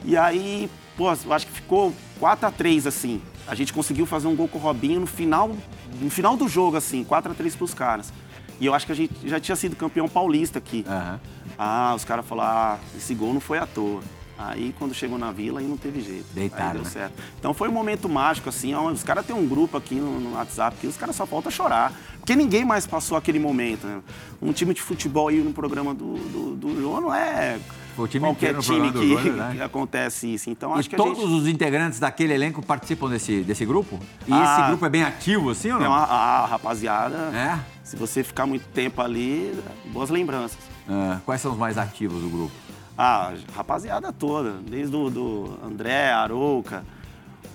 e aí, pô, eu acho que ficou 4 a 3 assim. A gente conseguiu fazer um gol com o Robinho no final, no final do jogo, assim, 4 a 3 pros caras. E eu acho que a gente já tinha sido campeão paulista aqui. Aham. Ah, os caras falaram, ah, esse gol não foi à toa. Aí quando chegou na vila, aí não teve jeito. Deitaram, aí deu né? certo. Então foi um momento mágico, assim, os caras têm um grupo aqui no, no WhatsApp que os caras só falta chorar. Porque ninguém mais passou aquele momento, né? Um time de futebol aí no programa do, do, do João não é o time qualquer time que, Júnior, né? que acontece isso. Então E acho que a todos gente os integrantes daquele elenco participam desse, desse grupo? E Ah. esse grupo é bem ativo, assim ou tem não? uma, a rapaziada. É? Se você ficar muito tempo ali, boas lembranças. Ah, quais são os mais ativos do grupo? Ah, rapaziada toda, desde o do André, Arouca,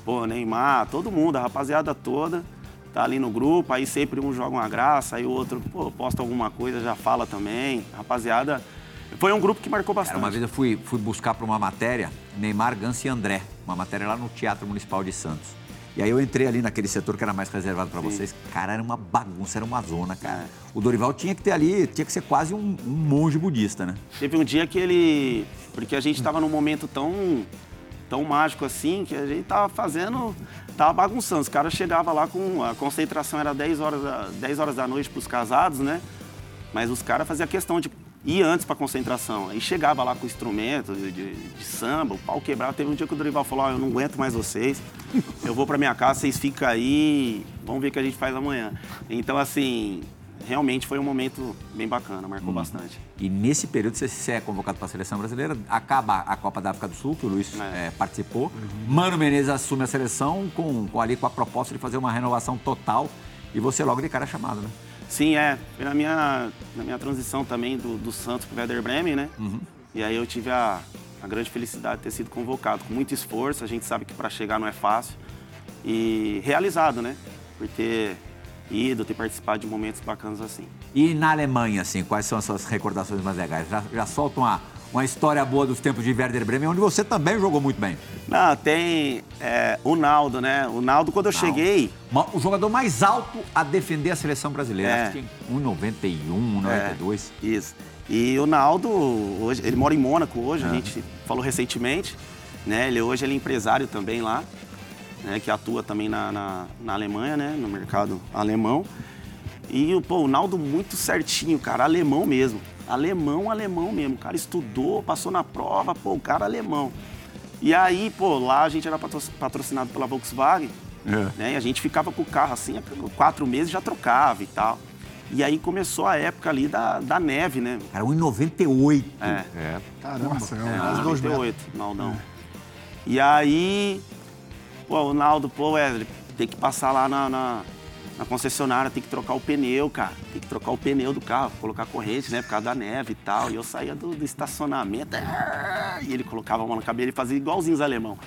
pô, Neymar, todo mundo, a rapaziada toda tá ali no grupo, aí sempre um joga uma graça, aí o outro, pô, posta alguma coisa, já fala também. Rapaziada, foi um grupo que marcou Cara, bastante. uma vez eu fui, fui buscar para uma matéria Neymar, Ganso e André, uma matéria lá no Teatro Municipal de Santos. E aí eu entrei ali naquele setor que era mais reservado para vocês. Cara, era uma bagunça, era uma zona, cara. O Dorival tinha que ter ali, tinha que ser quase um, um monge budista, né? Teve um dia que ele. Porque a gente tava num momento tão, tão mágico assim, que a gente tava fazendo. Tava bagunçando. Os caras chegavam lá com. A concentração era 10 horas da, 10 horas da noite pros casados, né? Mas os caras faziam questão de ir antes pra concentração. Aí chegava lá com instrumento de, de- de samba, o pau quebrava. Teve um dia que o Dorival falou: Ó, eu não aguento mais vocês. Eu vou pra minha casa, vocês ficam aí, vamos ver o que a gente faz amanhã. Então, assim, realmente foi um momento bem bacana, marcou bastante. E nesse período você, é convocado para a seleção brasileira, acaba a Copa da África do Sul, que o Luiz É. eh, participou. Mano Menezes assume a seleção com, com ali com a proposta de fazer uma renovação total. E você logo de cara é chamado, né? Sim, é. Foi na minha, na minha transição também do, do Santos pro Werder Bremen, né? E aí eu tive a, a grande felicidade de ter sido convocado. Com muito esforço, a gente sabe que para chegar não é fácil. E realizado, né? Por ter ido, ter participado de momentos bacanas assim. E na Alemanha, assim, quais são as suas recordações mais legais? Já, já solta uma, uma história boa dos tempos de Werder Bremen, onde você também jogou muito bem. Não, tem é, o Naldo, né? O Naldo, quando eu Naldo. cheguei, O jogador mais alto a defender a seleção brasileira. É. Acho que em 1,91, 1,92. Isso. E o Naldo, hoje, ele mora em Mônaco hoje, a gente falou recentemente. Né? Ele, hoje ele é empresário também lá, né? que atua também na, na, na Alemanha, né? no mercado alemão. E pô, o Naldo muito certinho, cara, alemão mesmo. Alemão, alemão mesmo. O cara estudou, passou na prova, pô, o cara alemão. E aí, pô, lá a gente era patro- patrocinado pela Volkswagen, né? E a gente ficava com o carro assim, quatro meses já trocava e tal. E aí começou a época ali da, da neve, né? Cara, 1,98. É. É. Caramba, Nossa, é É, um- quase dois metros. 98, Naldão. E aí, pô, o Naldo, pô, Wesley, tem que passar lá na, na, na concessionária, tem que trocar o pneu, cara. Tem que trocar o pneu do carro, colocar corrente, né, por causa da neve e tal. E eu saía do, do estacionamento, ah, e ele colocava a mão na cabeça e fazia igualzinho os alemão.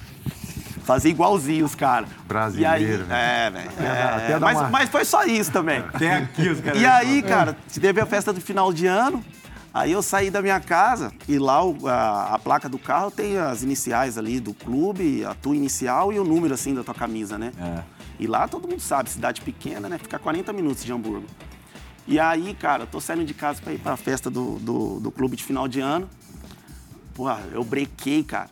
Fazia igualzinho os caras. Brasileiro, E aí, velho. é, velho. é, dar mas, uma- mas foi só isso também. Tem aqui os caras. E aí, cara, teve a festa do final de ano. Aí eu saí da minha casa e lá o- a, a placa do carro tem as iniciais ali do clube, a tua inicial e o número assim da tua camisa, né? É. E lá todo mundo sabe, cidade pequena, né? Fica 40 minutos de Hamburgo. E aí, cara, eu tô saindo de casa pra ir pra festa do, do, do clube de final de ano. Pô, eu brequei, cara.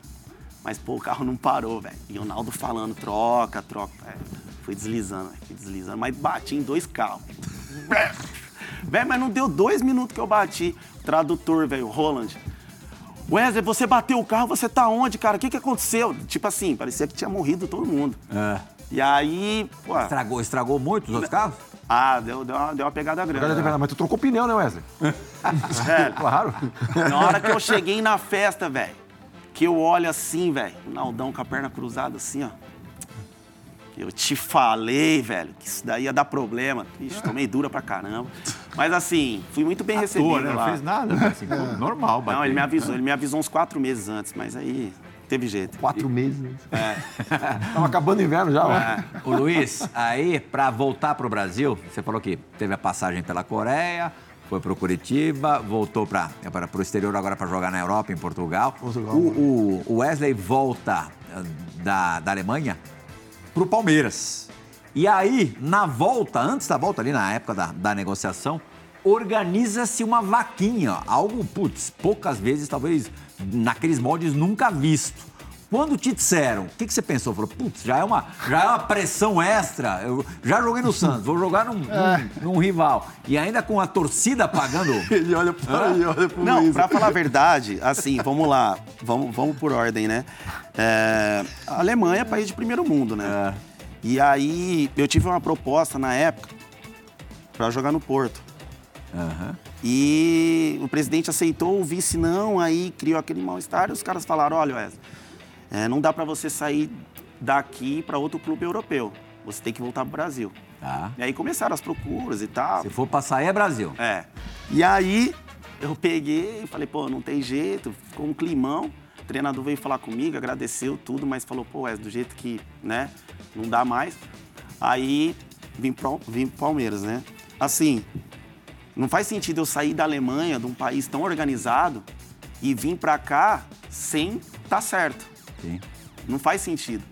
Mas, pô, o carro não parou, velho. E o Naldo falando, troca, troca. É, fui deslizando, fui deslizando. Mas bati em dois carros. Velho, mas não deu dois minutos que eu bati. Tradutor, velho, Roland. Wesley, você bateu o carro, você tá onde, cara? O que que aconteceu? Tipo assim, parecia que tinha morrido todo mundo. É. E aí, pô... Estragou, estragou muito os outros carros? Ah, deu, deu, uma, deu uma pegada grande. Mas tu trocou pneu, né, Wesley? Velho, Claro. na hora que eu cheguei na festa, velho, que eu olho assim, velho, o Naldão com a perna cruzada assim, ó. Eu te falei, velho, que isso daí ia dar problema. Ixi, tomei dura pra caramba. Mas assim, fui muito bem recebido Toa, né? Não lá. fez nada. né? Assim, Normal, bateu. Não, ele me avisou, ele me avisou uns quatro meses antes, mas aí teve jeito. Quatro meses. É. Tava acabando o inverno já, ó. Ô Luiz, aí, pra voltar pro Brasil, você falou que teve a passagem pela Coreia, foi pro Curitiba, voltou para o exterior agora para jogar na Europa, em Portugal. Portugal, o, o- o Wesley volta eh, da, da Alemanha pro Palmeiras. E aí, na volta, antes da volta, ali na época da, da negociação, organiza-se uma vaquinha, algo, putz, poucas vezes, talvez naqueles moldes nunca visto. Quando te disseram, o que, que você pensou? Falou, putz, já é, uma, já é uma pressão extra. Eu já joguei no Santos, vou jogar num, num- num rival. E ainda com a torcida pagando. Ele olha para ele olha pro Não, pra falar a verdade, assim, vamos lá, vamos, vamos por ordem, né? É, a Alemanha é país de primeiro mundo, né? E aí eu tive uma proposta na época pra jogar no Porto. Aham. E o presidente aceitou, o vice não, aí criou aquele mal-estar e os caras falaram, olha, Wesley, é, não dá para você sair daqui para outro clube europeu. Você tem que voltar pro Brasil. Tá. E aí começaram as procuras e tal. Se for pra sair, é Brasil. É. E aí eu peguei e falei, pô, não tem jeito, ficou um climão. O treinador veio falar comigo, agradeceu tudo, mas falou, pô, é do jeito que, né, não dá mais. Aí vim pro, vim pro Palmeiras, né? Assim, não faz sentido eu sair da Alemanha, de um país tão organizado, e vir pra cá sem tá certo. Sim. Não faz sentido.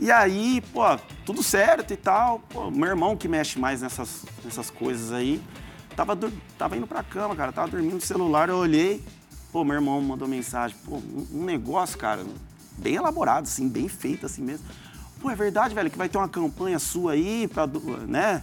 E aí, pô, tudo certo e tal. Pô, meu irmão que mexe mais nessas, nessas coisas aí, tava, tava indo pra cama, cara, tava dormindo no celular, eu olhei, pô, meu irmão mandou mensagem, pô, um, um negócio, cara, bem elaborado, assim, bem feito assim mesmo. Pô, é verdade, velho, que vai ter uma campanha sua aí pra, né,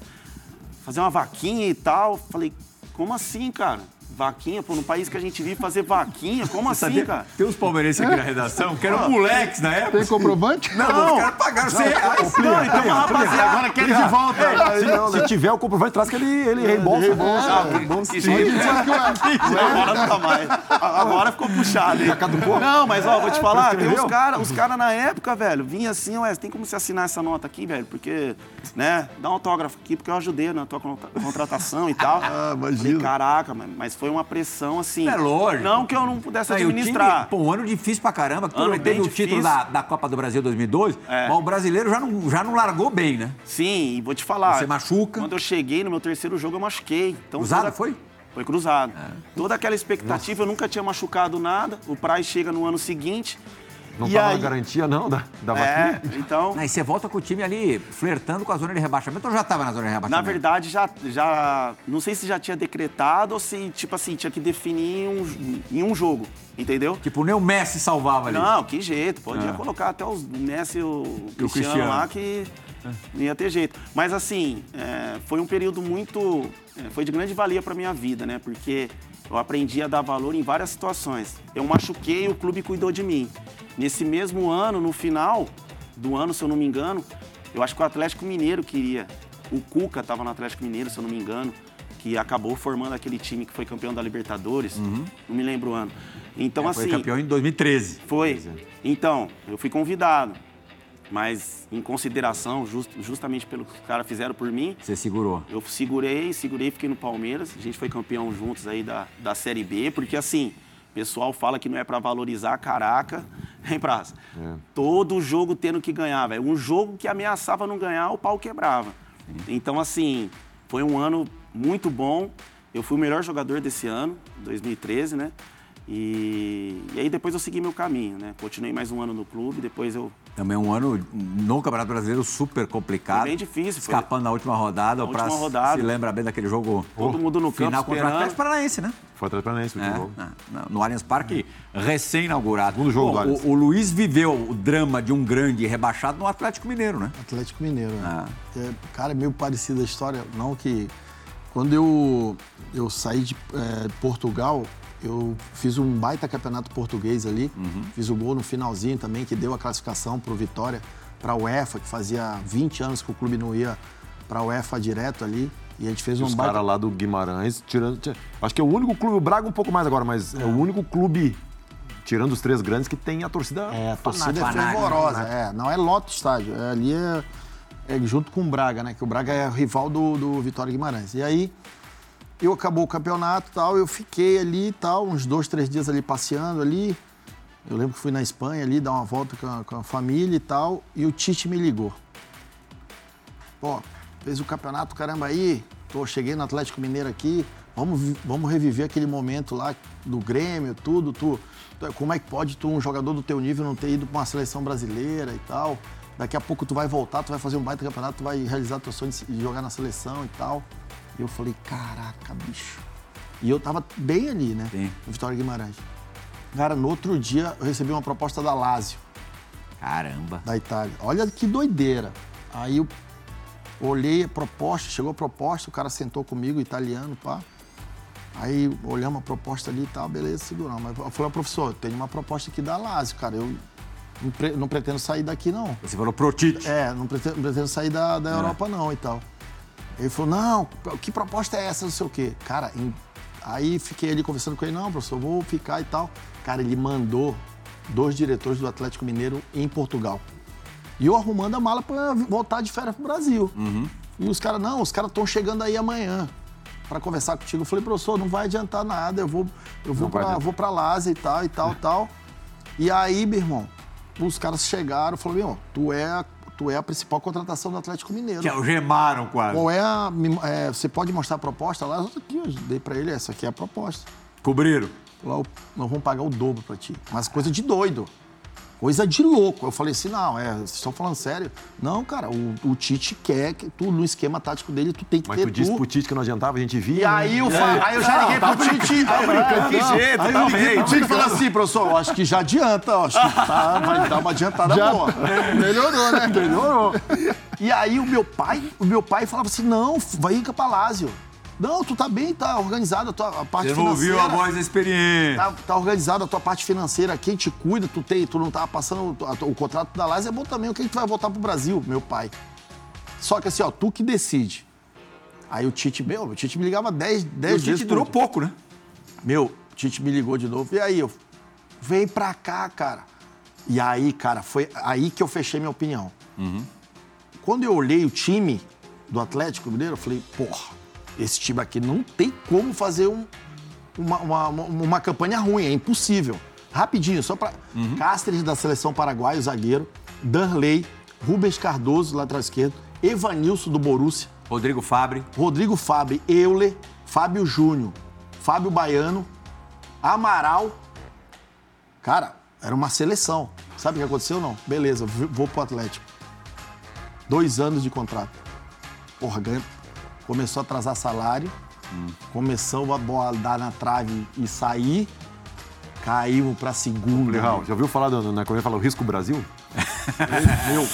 fazer uma vaquinha e tal. Falei, como assim, cara? Vaquinha, pô, no país que a gente vive fazer vaquinha, como assim, Sabia? cara? Tem uns palmeirenses aqui na redação que eram moleques na época. Tem comprovante? Não, mas os caras pagaram 100 reais. Não, então rapaziada. Agora quer de volta. Se, se tiver o comprovante, traz que ele, ele reembolsa. Ah, que jeito. Agora não tá mais. Agora ficou puxado, hein? Não, mas ó, vou te falar, tem uns caras os cara na época, velho, vinha assim, ué, tem como você assinar essa nota aqui, velho? Porque, né, dá um autógrafo aqui, porque eu ajudei na tua contra- contratação e tal. Ah, imagino. caraca, mas- mas foi uma pressão assim. É lógico. Não que eu não pudesse Aí o administrar. time, pô, um ano difícil pra caramba. que Ano bem, teve o título da, da Copa do Brasil 2012, É. mas o brasileiro já não, já não largou bem, né? Sim, e vou te falar. Você machuca. Quando eu cheguei no meu terceiro jogo, eu machuquei. Então, Cruzado, toda- foi? Foi cruzado. Toda aquela expectativa, eu nunca tinha machucado nada. O Price chega no ano seguinte. Não e tava aí, na garantia, não, da, da É, vaquinha? então, Aí você volta com o time ali flertando com a zona de rebaixamento ou já tava na zona de na rebaixamento? verdade, já, já. Não sei se já tinha decretado ou se, tipo assim, tinha que definir em um, em um jogo. Entendeu? Tipo, nem o Messi salvava ali. Não, que jeito. Podia Ah. colocar até os Messi e o Cristiano, Cristiano. lá que não ia ter jeito. Mas assim, é, foi um período muito. é, foi de grande valia para minha vida, né? Porque eu aprendi a dar valor em várias situações. Eu machuquei e o clube cuidou de mim. Nesse mesmo ano, no final do ano, se eu não me engano, eu acho que o Atlético Mineiro queria. O Cuca estava no Atlético Mineiro, se eu não me engano, que acabou formando aquele time que foi campeão da Libertadores. Não me lembro o ano. Então, Uhum. É, foi assim. campeão em 2013. Foi. Então, eu fui convidado. Mas, em consideração, just- justamente pelo que os caras fizeram por mim, Você segurou. eu segurei, segurei, fiquei no Palmeiras. A gente foi campeão juntos aí da, da Série B, porque assim, o pessoal fala que não é pra valorizar, caraca, hein, Praça? Todo jogo tendo que ganhar, velho. Um jogo que ameaçava não ganhar, o pau quebrava. Então, assim, foi um ano muito bom. Eu fui o melhor jogador desse ano, 2013, né? E, e aí depois eu segui meu caminho, né? Continuei mais um ano no clube, depois eu Também um ano no Campeonato Brasileiro super complicado. Foi bem difícil, foi- Escapando na última rodada. Na o última rodada. se lembra bem daquele jogo. Todo mundo no campo Final contra o. Atlético Paranaense, né? Foi Atlético Paranaense, o É, jogo. no Allianz Parque, recém-inaugurado. Segundo jogo Bom, do Allianz. o, o Luiz viveu o drama de um grande rebaixado no Atlético Mineiro, né? Atlético Mineiro. né? Ah. É, cara, é meio parecida a história. Não que. Quando eu, eu saí de é, Portugal, eu fiz um baita campeonato português ali. Fiz o gol no finalzinho também, que deu a classificação pro Vitória, pra UEFA, que fazia 20 anos que o clube não ia pra UEFA direto ali. E a gente fez um Os baita. caras lá do Guimarães, tirando. tira- Acho que é o único clube, o Braga um pouco mais agora, mas é, o único clube, tirando os três grandes, que tem a torcida. É, a torcida é fanática, fervorosa. É, não é lote estádio. É, ali é, é junto com o Braga, né? Que o Braga é rival do, do Vitória Guimarães. E aí, eu acabou o campeonato tal, eu fiquei ali tal, uns dois, três dias ali passeando ali. Eu lembro que fui na Espanha ali, dar uma volta com a, com a família e tal, e o Tite me ligou. Pô, fez o campeonato, caramba, aí. Tô, cheguei no Atlético Mineiro aqui. Vamos, vamos reviver aquele momento lá do Grêmio, tudo. Tu, tu- como é que pode tu, um jogador do teu nível, não ter ido pra uma seleção brasileira e tal? Daqui a pouco tu vai voltar, tu vai fazer um baita campeonato, tu vai realizar teu sonho de jogar na seleção e tal. E eu falei, caraca, bicho. E eu tava bem ali, né? Sim. No Vitória Guimarães. Cara, no outro dia eu recebi uma proposta da Lazio Caramba. da Itália. Olha que doideira. Aí eu olhei a proposta, chegou a proposta, o cara sentou comigo, italiano, pá. Aí olhamos a proposta ali e tal, beleza, seguramos. Mas eu falei, professor, tem uma proposta aqui da Lazio, cara. Eu não, pre- não pretendo sair daqui, não. Você falou pro Tite. É, não pretendo, não pretendo sair da, da Europa, não, e tal. Ele falou, não, que proposta é essa, não sei o quê. Cara, em Aí fiquei ali conversando com ele, não, professor, vou ficar e tal. Cara, ele mandou dois diretores do Atlético Mineiro em Portugal. E eu arrumando a mala para voltar de férias pro Brasil. E os caras, não, os caras estão chegando aí amanhã para conversar contigo. Eu falei, professor, não vai adiantar nada, eu vou, eu vou para vou pra Lásia e tal, e tal, tal. E aí, meu irmão, os caras chegaram e falaram, meu, tu é, a- tu é a principal contratação do Atlético Mineiro. Que algemaram quase. Qual é a. é, você pode mostrar a proposta lá? Aqui, eu dei pra ele, essa aqui é a proposta. Cobriram. Lá, nós vamos pagar o dobro pra ti. Mas coisa de doido. Coisa de louco. Eu falei assim, não, é, vocês estão falando sério? Não, cara, o, o Tite quer que tu, no esquema tático dele, tu tem que Mas ter tu disse tu. pro Tite que não adiantava, a gente via. E aí eu, fa- aí eu já liguei pro Tite. tá brincando, que jeito, aí tá eu liguei bem, pro Tite e falei assim, professor, eu acho que já adianta, eu acho que tá, vai dar uma adiantada boa. Melhorou, né? Melhorou. E aí o meu pai, o meu pai falava assim, não, vai ir pra Lázio. Não, tu tá bem, tá organizado a tua a parte Você não ouviu financeira. a voz da experiência. Tá, tá organizada a tua parte financeira, quem te cuida, tu tem, tu não tá passando o, a- o contrato da Lázio, é bom também, o que que tu vai voltar pro Brasil, meu pai? Só que assim, ó, tu que decide. Aí o Tite, meu, o Tite me ligava 10, E 10 o vezes Tite durou pouco, né? Meu, o Tite me ligou de novo. E aí, eu. Vem pra cá, cara. E aí, cara, foi aí que eu fechei minha opinião. Quando eu olhei o time do Atlético Mineiro, eu falei, porra, esse time aqui não tem como fazer um- uma, uma, uma- campanha ruim, é impossível. Rapidinho, só pra. Cáceres da seleção paraguaia, o zagueiro, Danley, Rubens Cardoso, lateral esquerdo, Evanilson do Borussia, Rodrigo Fabre. Rodrigo Fabre, Euler, Fábio Júnior, Fábio Baiano, Amaral. Cara, era uma seleção. Sabe o que aconteceu? Não. Beleza, vou pro Atlético. Dois anos de contrato. Porra, ganha. Começou a atrasar salário. Começou a bola dar na trave e sair. Caímos pra segunda. Legal, já ouviu falar, do, na economia, fala o Risco Brasil? Meu,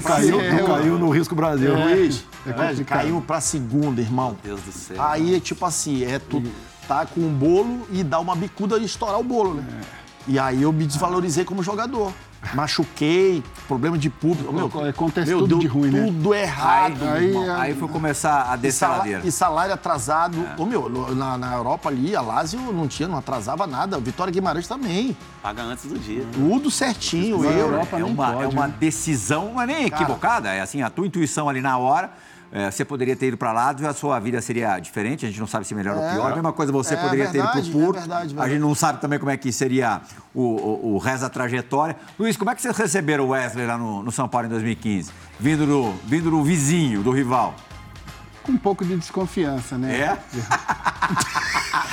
Caiu, é, tu caiu no Risco Brasil. Luiz, É complicado. caímos pra segunda, irmão. Deus do céu. Aí é tipo assim, é tu tá com um bolo e dá uma bicuda e estourar o bolo, né? E aí eu me desvalorizei como jogador. Machuquei, problema de público. Meu, Acontece meu, tudo deu de ruim, né? tudo errado, meu Aí, irmão. é- Aí foi começar a descer e salário atrasado. Ô, meu, na, na Europa ali, a Lazio não tinha, não atrasava nada. Vitória Guimarães também. Paga antes do dia. Tudo certinho, Na eu. Europa É nem uma, pode, é uma né? decisão, não é nem Cara. equivocada, é assim, a tua intuição ali na hora. É, você poderia ter ido para lá, a sua vida seria diferente, a gente não sabe se melhor ou É. pior. A mesma coisa você É poderia ter ido verdade, pro é Porto. verdade, A verdade. gente não sabe também como é que seria o, o, o resto da trajetória. Luiz, como é que vocês receberam o Wesley lá no, no São Paulo em 2015? Vindo do, vindo do vizinho, do rival. Com um pouco de desconfiança, né? É?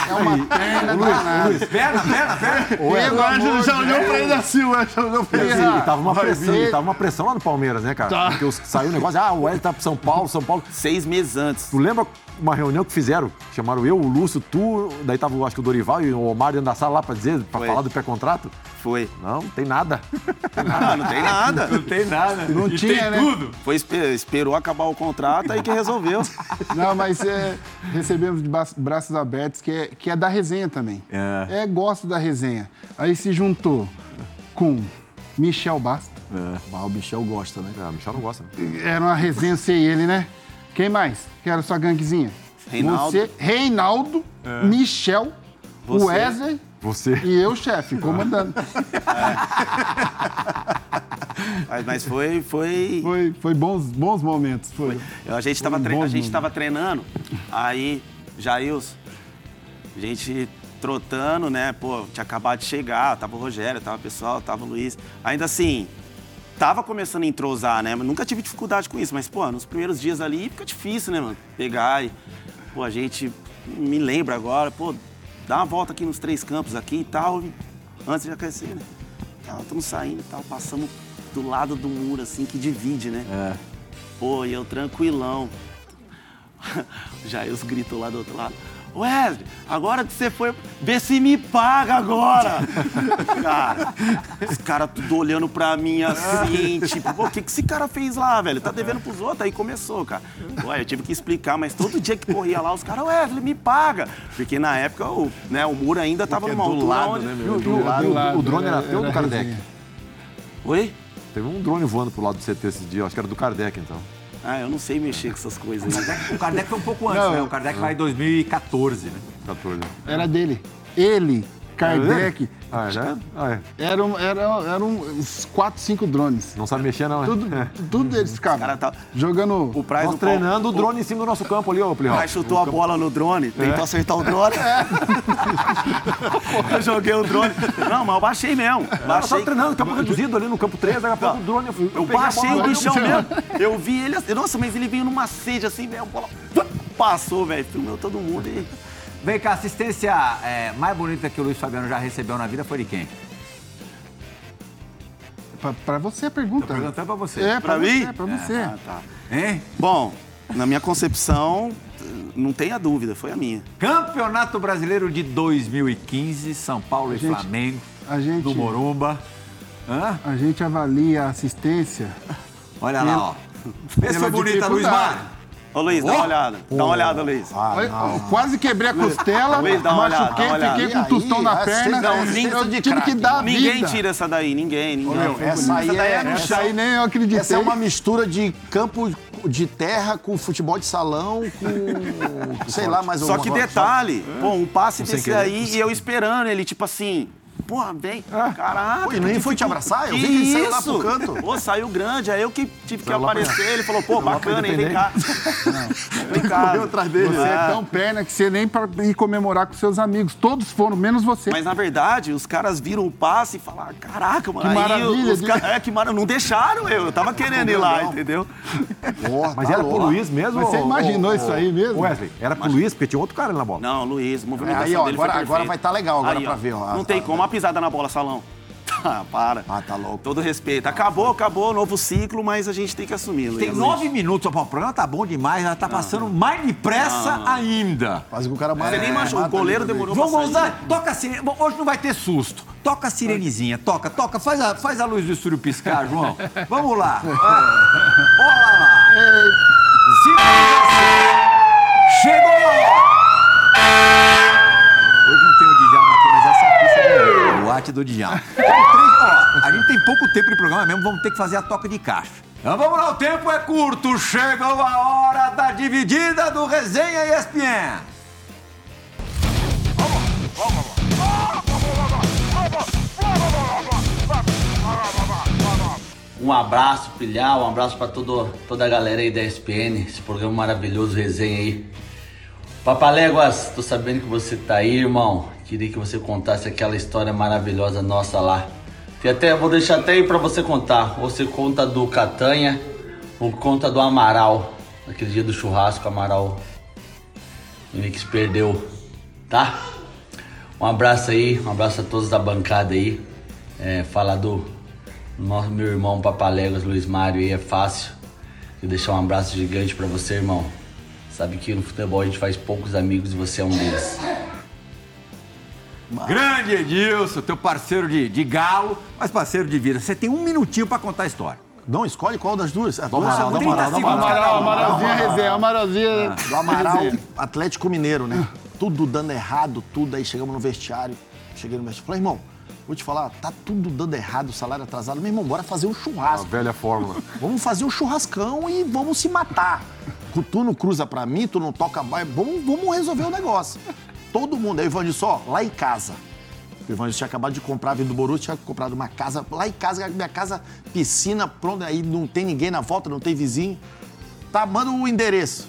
É uma perna danada. Perna, perna, perna. Pelo amor já de olhou pra ele assim, o já olhou pra ele. assim, e tava uma pressão, e tava uma pressão lá no Palmeiras, né, cara? Porque os- saiu o negócio, ah, o Hélio tá pro São Paulo, São Paulo. Seis meses antes. Tu lembra uma reunião que fizeram? Chamaram eu, o Lúcio, tu, daí tava, acho que o Dorival e o Omar dentro da sala lá pra dizer, pra Foi. falar do pré-contrato? Foi. Não, não tem nada. Ah, não tem nada. Não tem nada. Não E tinha, tem né? tudo. Foi, espe- esperou acabar o contrato aí que resolveu. Não, mas é, recebemos de braços abertos, que é, que é da resenha também. É. gosto da resenha. Aí se juntou com Michel Basta. Ah, o Michel gosta, né? Ah, Michel não gosta. né? Era uma resenha sem ele, né? Quem mais? Que era sua ganguezinha? Reinaldo. Você, Reinaldo, Michel, Você. Wesley Você. e eu, chefe, comandando. Mas, mas foi, foi, Foi, foi bons, bons momentos. Foi. A gente Foi tava, um tre- a gente treinando, aí, Jails, a gente trotando, né? Pô, tinha acabado de chegar, tava o Rogério, tava o pessoal, tava o Luiz. Ainda assim, tava começando a entrosar, né? Mas nunca tive dificuldade com isso, mas, pô, nos primeiros dias ali fica difícil, né, mano? Pegar e, pô, a gente me lembra agora, pô, dá uma volta aqui nos três campos aqui e tal, antes de aquecer, né? Tal, Estamos saindo e tal, passamos do lado do muro, assim, que divide, né? Pô, e eu tranquilão. O Jails gritou lá do outro lado. Wesley, agora que você foi, vê se me paga agora. cara, os caras tudo olhando pra mim assim, tipo, pô, o que, que esse cara fez lá, velho? Tá devendo pros outros? Aí começou, cara. Aí eu tive que explicar, mas todo dia que corria lá, os caras, Wesley, me paga. Porque na época o, né, o muro ainda tava numa altura lado, onde... né, E meu? o, Do e o- lado, e o- lado, o drone era era- teu ou do Kardec? resenha. Oi? Teve um drone voando pro lado do CT esse dia, acho que era do Kardec, então. Ah, eu não sei mexer com essas coisas aí. O Kardec foi um pouco antes, Não, né? O Kardec vai em 2014, né? 14. Era dele. Ele, Kardec, Ah, é? né? Ah, é. eram, eram, eram uns 4, 5 drones. Não sabe mexer, não, né? Tudo, É. tudo eles ficavam cara tá- jogando. O Praz Nós treinando o drone em cima do nosso campo ali, ô O Plihal. Praz chutou a bola no drone, tentou acertar o drone. eu joguei o drone. Não, mas eu baixei mesmo. Nós tava Baixei. treinando, campo reduzido ali no campo 3, daqui a pouco o drone... Eu a baixei bola, o bichão mesmo. Eu vi ele assim. Nossa, mas ele veio numa sede assim, velho. A bola passou, velho. Filmou todo mundo e. Vem cá, a assistência é, mais bonita que o Luiz Fabiano já recebeu na vida foi de quem? Pra, pra você a pergunta. Tô perguntando pra você. É, pra, mim? pra você. Ah, tá. Hein? Bom, na minha concepção, não tenha dúvida, foi a minha. Campeonato Brasileiro de 2015, São Paulo e gente- Flamengo, A gente, do Morumba. Hã? a gente avalia a assistência. Olha lá, ó. Esse Pela foi bonita, Luiz. Mário. Ô, Luiz, dá uma olhada. Dá uma olhada, Luiz. Quase quebrei a costela, Luiz, dá uma olhada, machuquei, dá uma olhada. fiquei com um tostão na perna. não, eu tive que dar a Ninguém vida. tira essa daí, ninguém, ninguém. Essa aí Essa daí é, é Essa aí nem eu acreditei. essa é uma mistura de campo de terra com futebol de salão, com sei lá, mais Só alguma que detalhe, pô, um passe desse aí e eu esperando ele, tipo assim. Porra, vem. Caraca. Pô, e nem foi te abraçar? Eu vi que ele saiu lá isso? pro canto. Pô, saiu grande. Aí eu que tive que aparecer. Ele falou, pô, bacana, hein? Vem cá. Vem cá. Correu atrás dele. Você é tão perna que você nem pra ir comemorar com seus amigos. Todos foram, menos você. Mas na verdade, os caras viram o passe e falaram: caraca, mano. Que maravilha, de- é, que maravilha. Não deixaram eu. Eu tava querendo ir lá, entendeu? Porra, Mas tá era pro louco. Luiz mesmo? Mas você imaginou isso aí mesmo? Wesley, era pro Luiz, porque tinha outro cara na bola. Não, Luiz, É, movimentação aí, ó, agora, agora vai estar legal agora Aí, pra ver. Ó, Não tem como pisada na bola, salão. Ah, para. Ah, tá louco. Todo respeito. Acabou, acabou, novo ciclo, mas a gente tem que assumir. Tem Luiz. nove minutos, ó, o programa tá bom demais, já tá passando mais depressa ainda. Quase que o cara mata. Você nem imaginou, o goleiro também. demorou Vamos usar, toca a sirene. Bom, hoje não vai ter susto. Toca a sirenezinha, toca, toca. Faz a, faz a luz do estúdio piscar, João. Vamos lá. Ah, Olha lá. Sinalização. Chegou a hora. Hoje não tem o Djalma aqui, mas essa aqui arte do Djalma. Ó, a gente tem pouco tempo de programa mesmo, vamos ter que fazer a toca de caixa. Então vamos lá, o tempo é curto. Chegou a hora da dividida do Resenha ESPN. Um abraço, Pilhar, um abraço todo, toda a galera aí da ESPN, esse programa maravilhoso, resenha aí. Papaléguas, tô sabendo que você tá aí, irmão. Queria que você contasse aquela história maravilhosa nossa lá. Tem até, vou deixar até aí pra você contar. Você conta do Catanha, ou conta do Amaral. Naquele dia do churrasco, Amaral. O Nix perdeu, tá? Um abraço aí, um abraço a todos da bancada aí. É, falar do nosso meu irmão Papaléguas, Luiz Mário aí é fácil. Queria deixar um abraço gigante pra você, irmão. Sabe que no futebol a gente faz poucos amigos e você é um deles. Grande Edilson, teu parceiro de, de galo, mas parceiro de vida. Você tem um minutinho pra contar a história. Não, escolhe qual das duas. As duas Amaral, são do 30 Amaral, do Amaral. Amaral. Amaralzinha resenha, Amaralzinha. Do Amaral. Atlético Mineiro, né? Tudo dando errado, tudo. Aí chegamos no vestiário. Cheguei no vestiário. Falei, irmão, vou te falar, tá tudo dando errado, o salário atrasado. Meu irmão, bora fazer um A churrasco. velha fórmula. Vamos fazer um churrascão e vamos se matar. Tu não cruza pra mim, tu não toca bairro. Vamos, vamos resolver o negócio. Todo mundo. Aí o Ivanilson, só lá em casa. O Ivanilson tinha acabado de comprar, vindo do Borussia, tinha comprado uma casa. Lá em casa, minha casa, piscina, pronto. Aí não tem ninguém na volta, não tem vizinho. Tá, manda o endereço.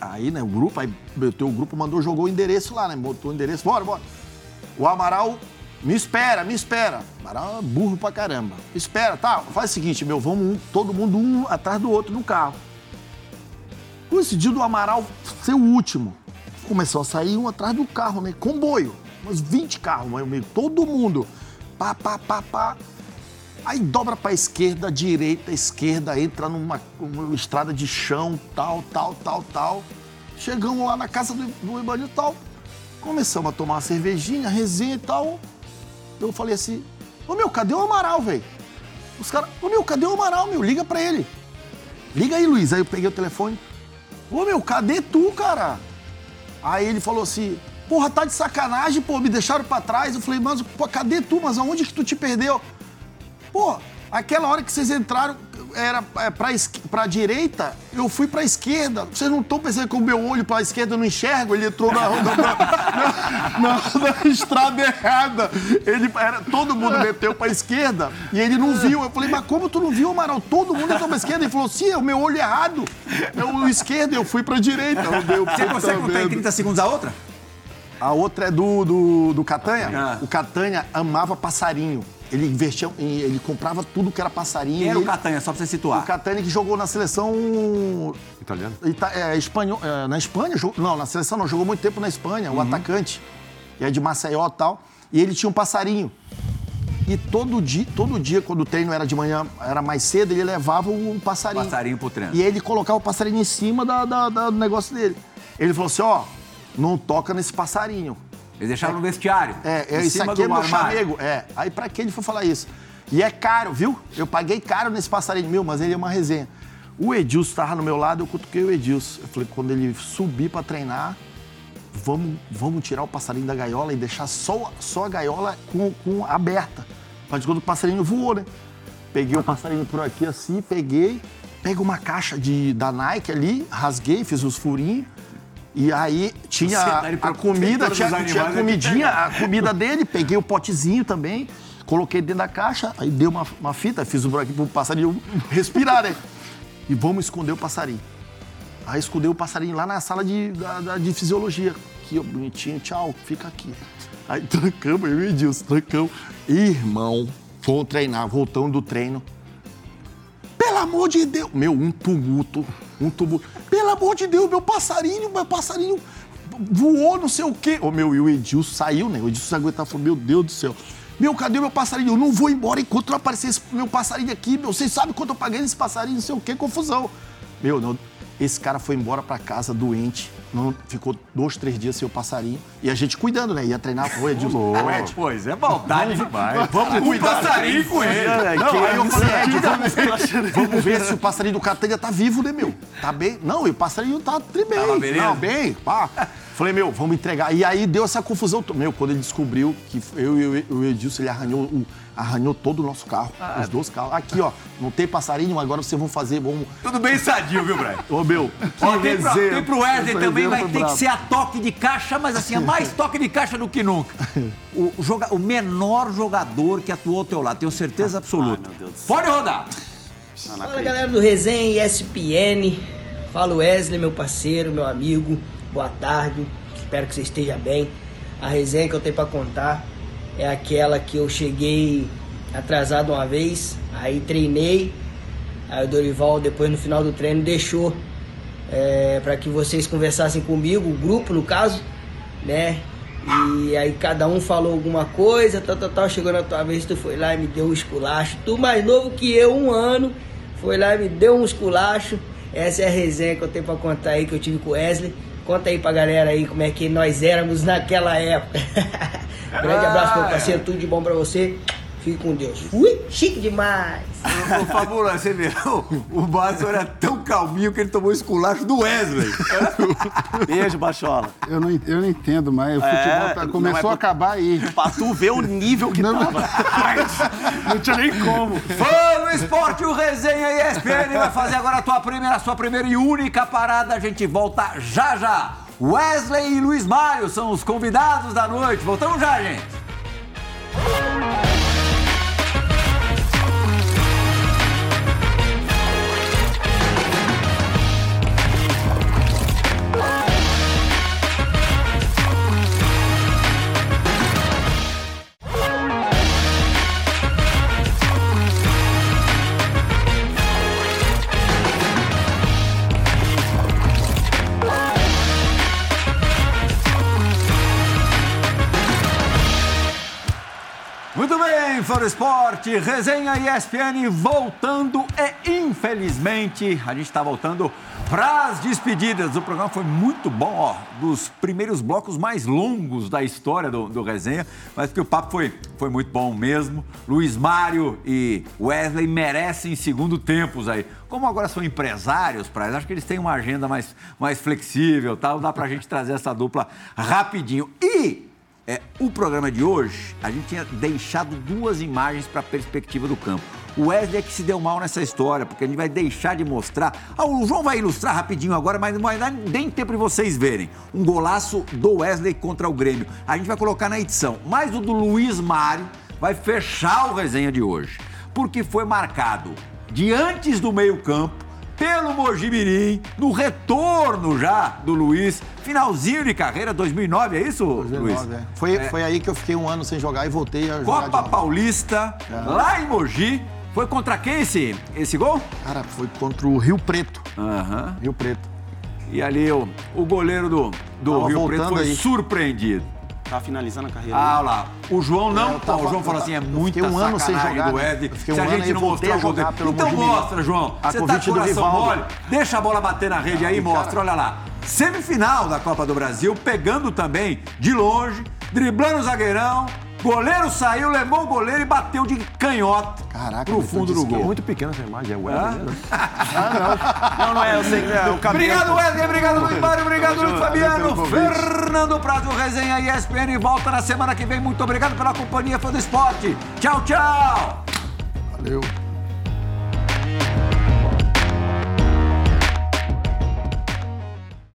Aí, né, o grupo, aí o grupo mandou, jogou o endereço lá, né? Botou o endereço, bora, bora. O Amaral, me espera, me espera. Amaral é burro pra caramba. Espera, tá? Faz o seguinte, meu, vamos um- todo mundo um atrás do outro no carro. Coincidiu do Amaral ser o último. Começou a sair um atrás do carro, né? Comboio. Uns 20 carros, meu amigo. Todo mundo. Pá, pá, pá, pá. Aí dobra pra esquerda, direita, esquerda, entra numa, numa estrada de chão, tal, tal, tal, tal. Chegamos lá na casa do, do Ibanil tal. Começamos a tomar uma cervejinha, resenha e tal. Eu falei assim, ô meu, cadê o Amaral, velho? Os caras, ô meu, cadê o Amaral, meu? Liga pra ele. Liga aí, Luiz. Aí eu peguei o telefone. Ô meu, cadê tu, cara? Aí ele falou assim, porra, tá de sacanagem, pô, me deixaram pra trás. Eu falei, mas pô, cadê tu? Mas aonde que tu te perdeu? Pô, Aquela hora que vocês entraram, era é, pra, pra direita, eu fui pra esquerda. Vocês não estão pensando que o meu olho pra esquerda eu não enxergo? Ele entrou na, na, na- na- estrada errada. Ele, era, todo mundo meteu pra esquerda e ele não viu. Eu falei, mas como tu não viu, Amaral? Todo mundo entrou pra esquerda. Ele falou, sim, é o meu olho errado. É o esquerdo, eu fui pra direita. Eu Você consegue contar em merda. 30 segundos a outra? A outra é do, do, do Catanha. Ah. O Catanha amava passarinho. Ele investia, em- ele comprava tudo que era passarinho. Quem era e o ele- Catanha, só pra você o situar? Catanha que jogou na seleção Italiano? ita- é, espanhol, é, na Espanha, jogou- não, na seleção não, jogou muito tempo na Espanha, o atacante. E é de Maceió e tal. E ele tinha um passarinho. E todo dia, todo dia, quando o treino era de manhã, era mais cedo, ele levava um passarinho. Passarinho pro treino. E ele colocava o passarinho em cima da, da- da- do negócio dele. Ele falou assim: ó, não toca nesse passarinho. Eles deixaram no vestiário. É, é isso aqui é meu chamego. É. Aí pra que ele foi falar isso? E é caro, viu? Eu paguei caro nesse passarinho meu, mas ele é uma resenha. O Edilson tava no meu lado, eu cutuquei o Edilson. Eu falei, quando ele subir pra treinar, vamos, vamos tirar o passarinho da gaiola e deixar só, só a gaiola com, com aberta. Mas quando o passarinho voou, né? Peguei o passarinho por aqui assim, peguei, pego uma caixa de, da Nike ali, rasguei, fiz os furinhos. E aí tinha tá a, a comida, tinha, tinha animais, comidinha, a comida dele, peguei o potezinho também, coloquei dentro da caixa, aí dei uma, uma fita, fiz o buraquinho pro passarinho respirar, né? E vamos esconder o passarinho. Aí escondei o passarinho lá na sala de, da- da- de fisiologia. Aqui, ó, bonitinho, tchau, fica aqui. Aí trancamos, eu e o Edilson, trancamos. Irmão, fomos treinar, voltando do treino. Pelo amor de Deus! Meu, um tumulto, um tumulto. Pelo amor de Deus, meu passarinho, meu passarinho voou, não sei o quê. Ô, meu, e o Edilson saiu, né? O Edilson se aguentar, falou, meu Deus do céu. Meu, cadê meu passarinho? Eu não vou embora enquanto não aparecer esse meu passarinho aqui, meu. Vocês sabem quanto eu paguei nesse passarinho, não sei o quê, confusão. Meu, não, esse cara foi embora pra casa doente. Não, ficou dois, três dias sem o passarinho. E a gente cuidando, né? Ia treinar com o Edilson. Ô, Ed, Pois é, maldade demais. Vamos Um cuidar. passarinho com ele. Não, aí eu falei, Ed, vamos ver, vamos ver se o passarinho do Catanha tá vivo, né, meu? Tá bem? Não, e o passarinho tá bem. Tava beleza? Não, bem, pá. Falei, meu, vamos entregar. E aí deu essa confusão. to- Meu, quando ele descobriu que eu e o Edilson, ele arranhou, o- arranhou todo o nosso carro. os dois carros. Aqui, ó, não tem passarinho, agora vocês vão fazer, vamos... Tudo bem sadio, viu, Brian? Ô, meu, que Ó, tem, pra, tem pro Wesley também, vai ter que ser a toque de caixa, mas assim, é mais toque de caixa do que nunca. O, joga, o menor jogador que atuou ao teu lado, tenho certeza absoluta. meu Deus do céu. Pode rodar. Ah, Fala galera do Resenha ESPN, fala Wesley, meu parceiro, meu amigo, boa tarde, espero que você esteja bem. A resenha que eu tenho pra contar é aquela que eu cheguei atrasado uma vez, aí treinei, aí o Dorival depois no final do treino deixou é, para que vocês conversassem comigo, o grupo no caso, né? E aí cada um falou alguma coisa, tal, tal, tal. Chegou na tua vez, tu foi lá e me deu um esculacho. Tu mais novo que eu, um ano, foi lá e me deu um esculacho. Essa é a resenha que eu tenho pra contar aí, que eu tive com o Wesley. Conta aí pra galera aí como é que nós éramos naquela época. Grande abraço, meu parceiro, tudo de bom pra você. Fique com Deus. Fui, chique demais. Ô, Fabula, você viu? O Márcio era tão calminho que ele tomou esculacho do Wesley. Beijo, Bachola. Eu não, eu não entendo mais. O É, futebol tá- não começou é a acabar aí. Pra tu ver o nível que Não, tava. não tinha nem como. Vamos, esporte, o Resenha ESPN vai fazer agora a tua primeira, a sua primeira e única parada. A gente volta já já. Wesley e Luiz Mário são os convidados da noite. Voltamos já, gente. Foro Esporte, resenha ESPN voltando e infelizmente a gente está voltando para as despedidas. O programa foi muito bom, ó, dos primeiros blocos mais longos da história do, do resenha, mas que o papo foi, foi muito bom mesmo. Luiz Mário e Wesley merecem segundo tempos aí. Como agora são empresários, pra, acho que eles têm uma agenda mais, mais flexível, tal, dá pra gente trazer essa dupla rapidinho. E é, o programa de hoje, a gente tinha deixado duas imagens para a perspectiva do campo. O Wesley é que se deu mal nessa história, porque a gente vai deixar de mostrar. Ah, o João vai ilustrar rapidinho agora, mas não vai dar nem tempo de vocês verem. Um golaço do Wesley contra o Grêmio. A gente vai colocar na edição. Mas o do Luiz Mário vai fechar o resenha de hoje, porque foi marcado de antes do meio-campo pelo Mojimirim, no retorno já do Luiz, finalzinho de carreira, 2009, é isso, 2009, Luiz? é. Foi, foi aí que eu fiquei um ano sem jogar e voltei a jogar. Copa. Paulista, lá em Mogi. Foi contra quem esse, esse gol? Cara, foi contra o Rio Preto. Aham. Rio Preto. E ali o, o goleiro do, do Tava Rio Preto foi aí. surpreendido. Tá finalizando a carreira. Ah, lá. O João não. É, tava- o João falou assim: é fiquei um ano sem jogar, do né? Fiquei Se um a ano gente não mostrar o gol jogar dele. Então mostra, João. A Você tá com do coração mole. Deixa a bola bater na rede aí, mostra. Olha lá. Semifinal da Copa do Brasil, pegando também de longe, driblando o zagueirão. Goleiro saiu, levou o goleiro e bateu de canhota Caraca, pro fundo do gol. Muito pequena essa imagem, é o Wesley, né? Não, não é, eu sei que é o cabelo. Obrigado, Wesley. Obrigado, Luiz Mário. Obrigado, Luiz Fabiano. Fernando Prado, resenha ESPN. Volta na semana que vem. Muito obrigado pela companhia, fã do esporte. Tchau, tchau. Valeu.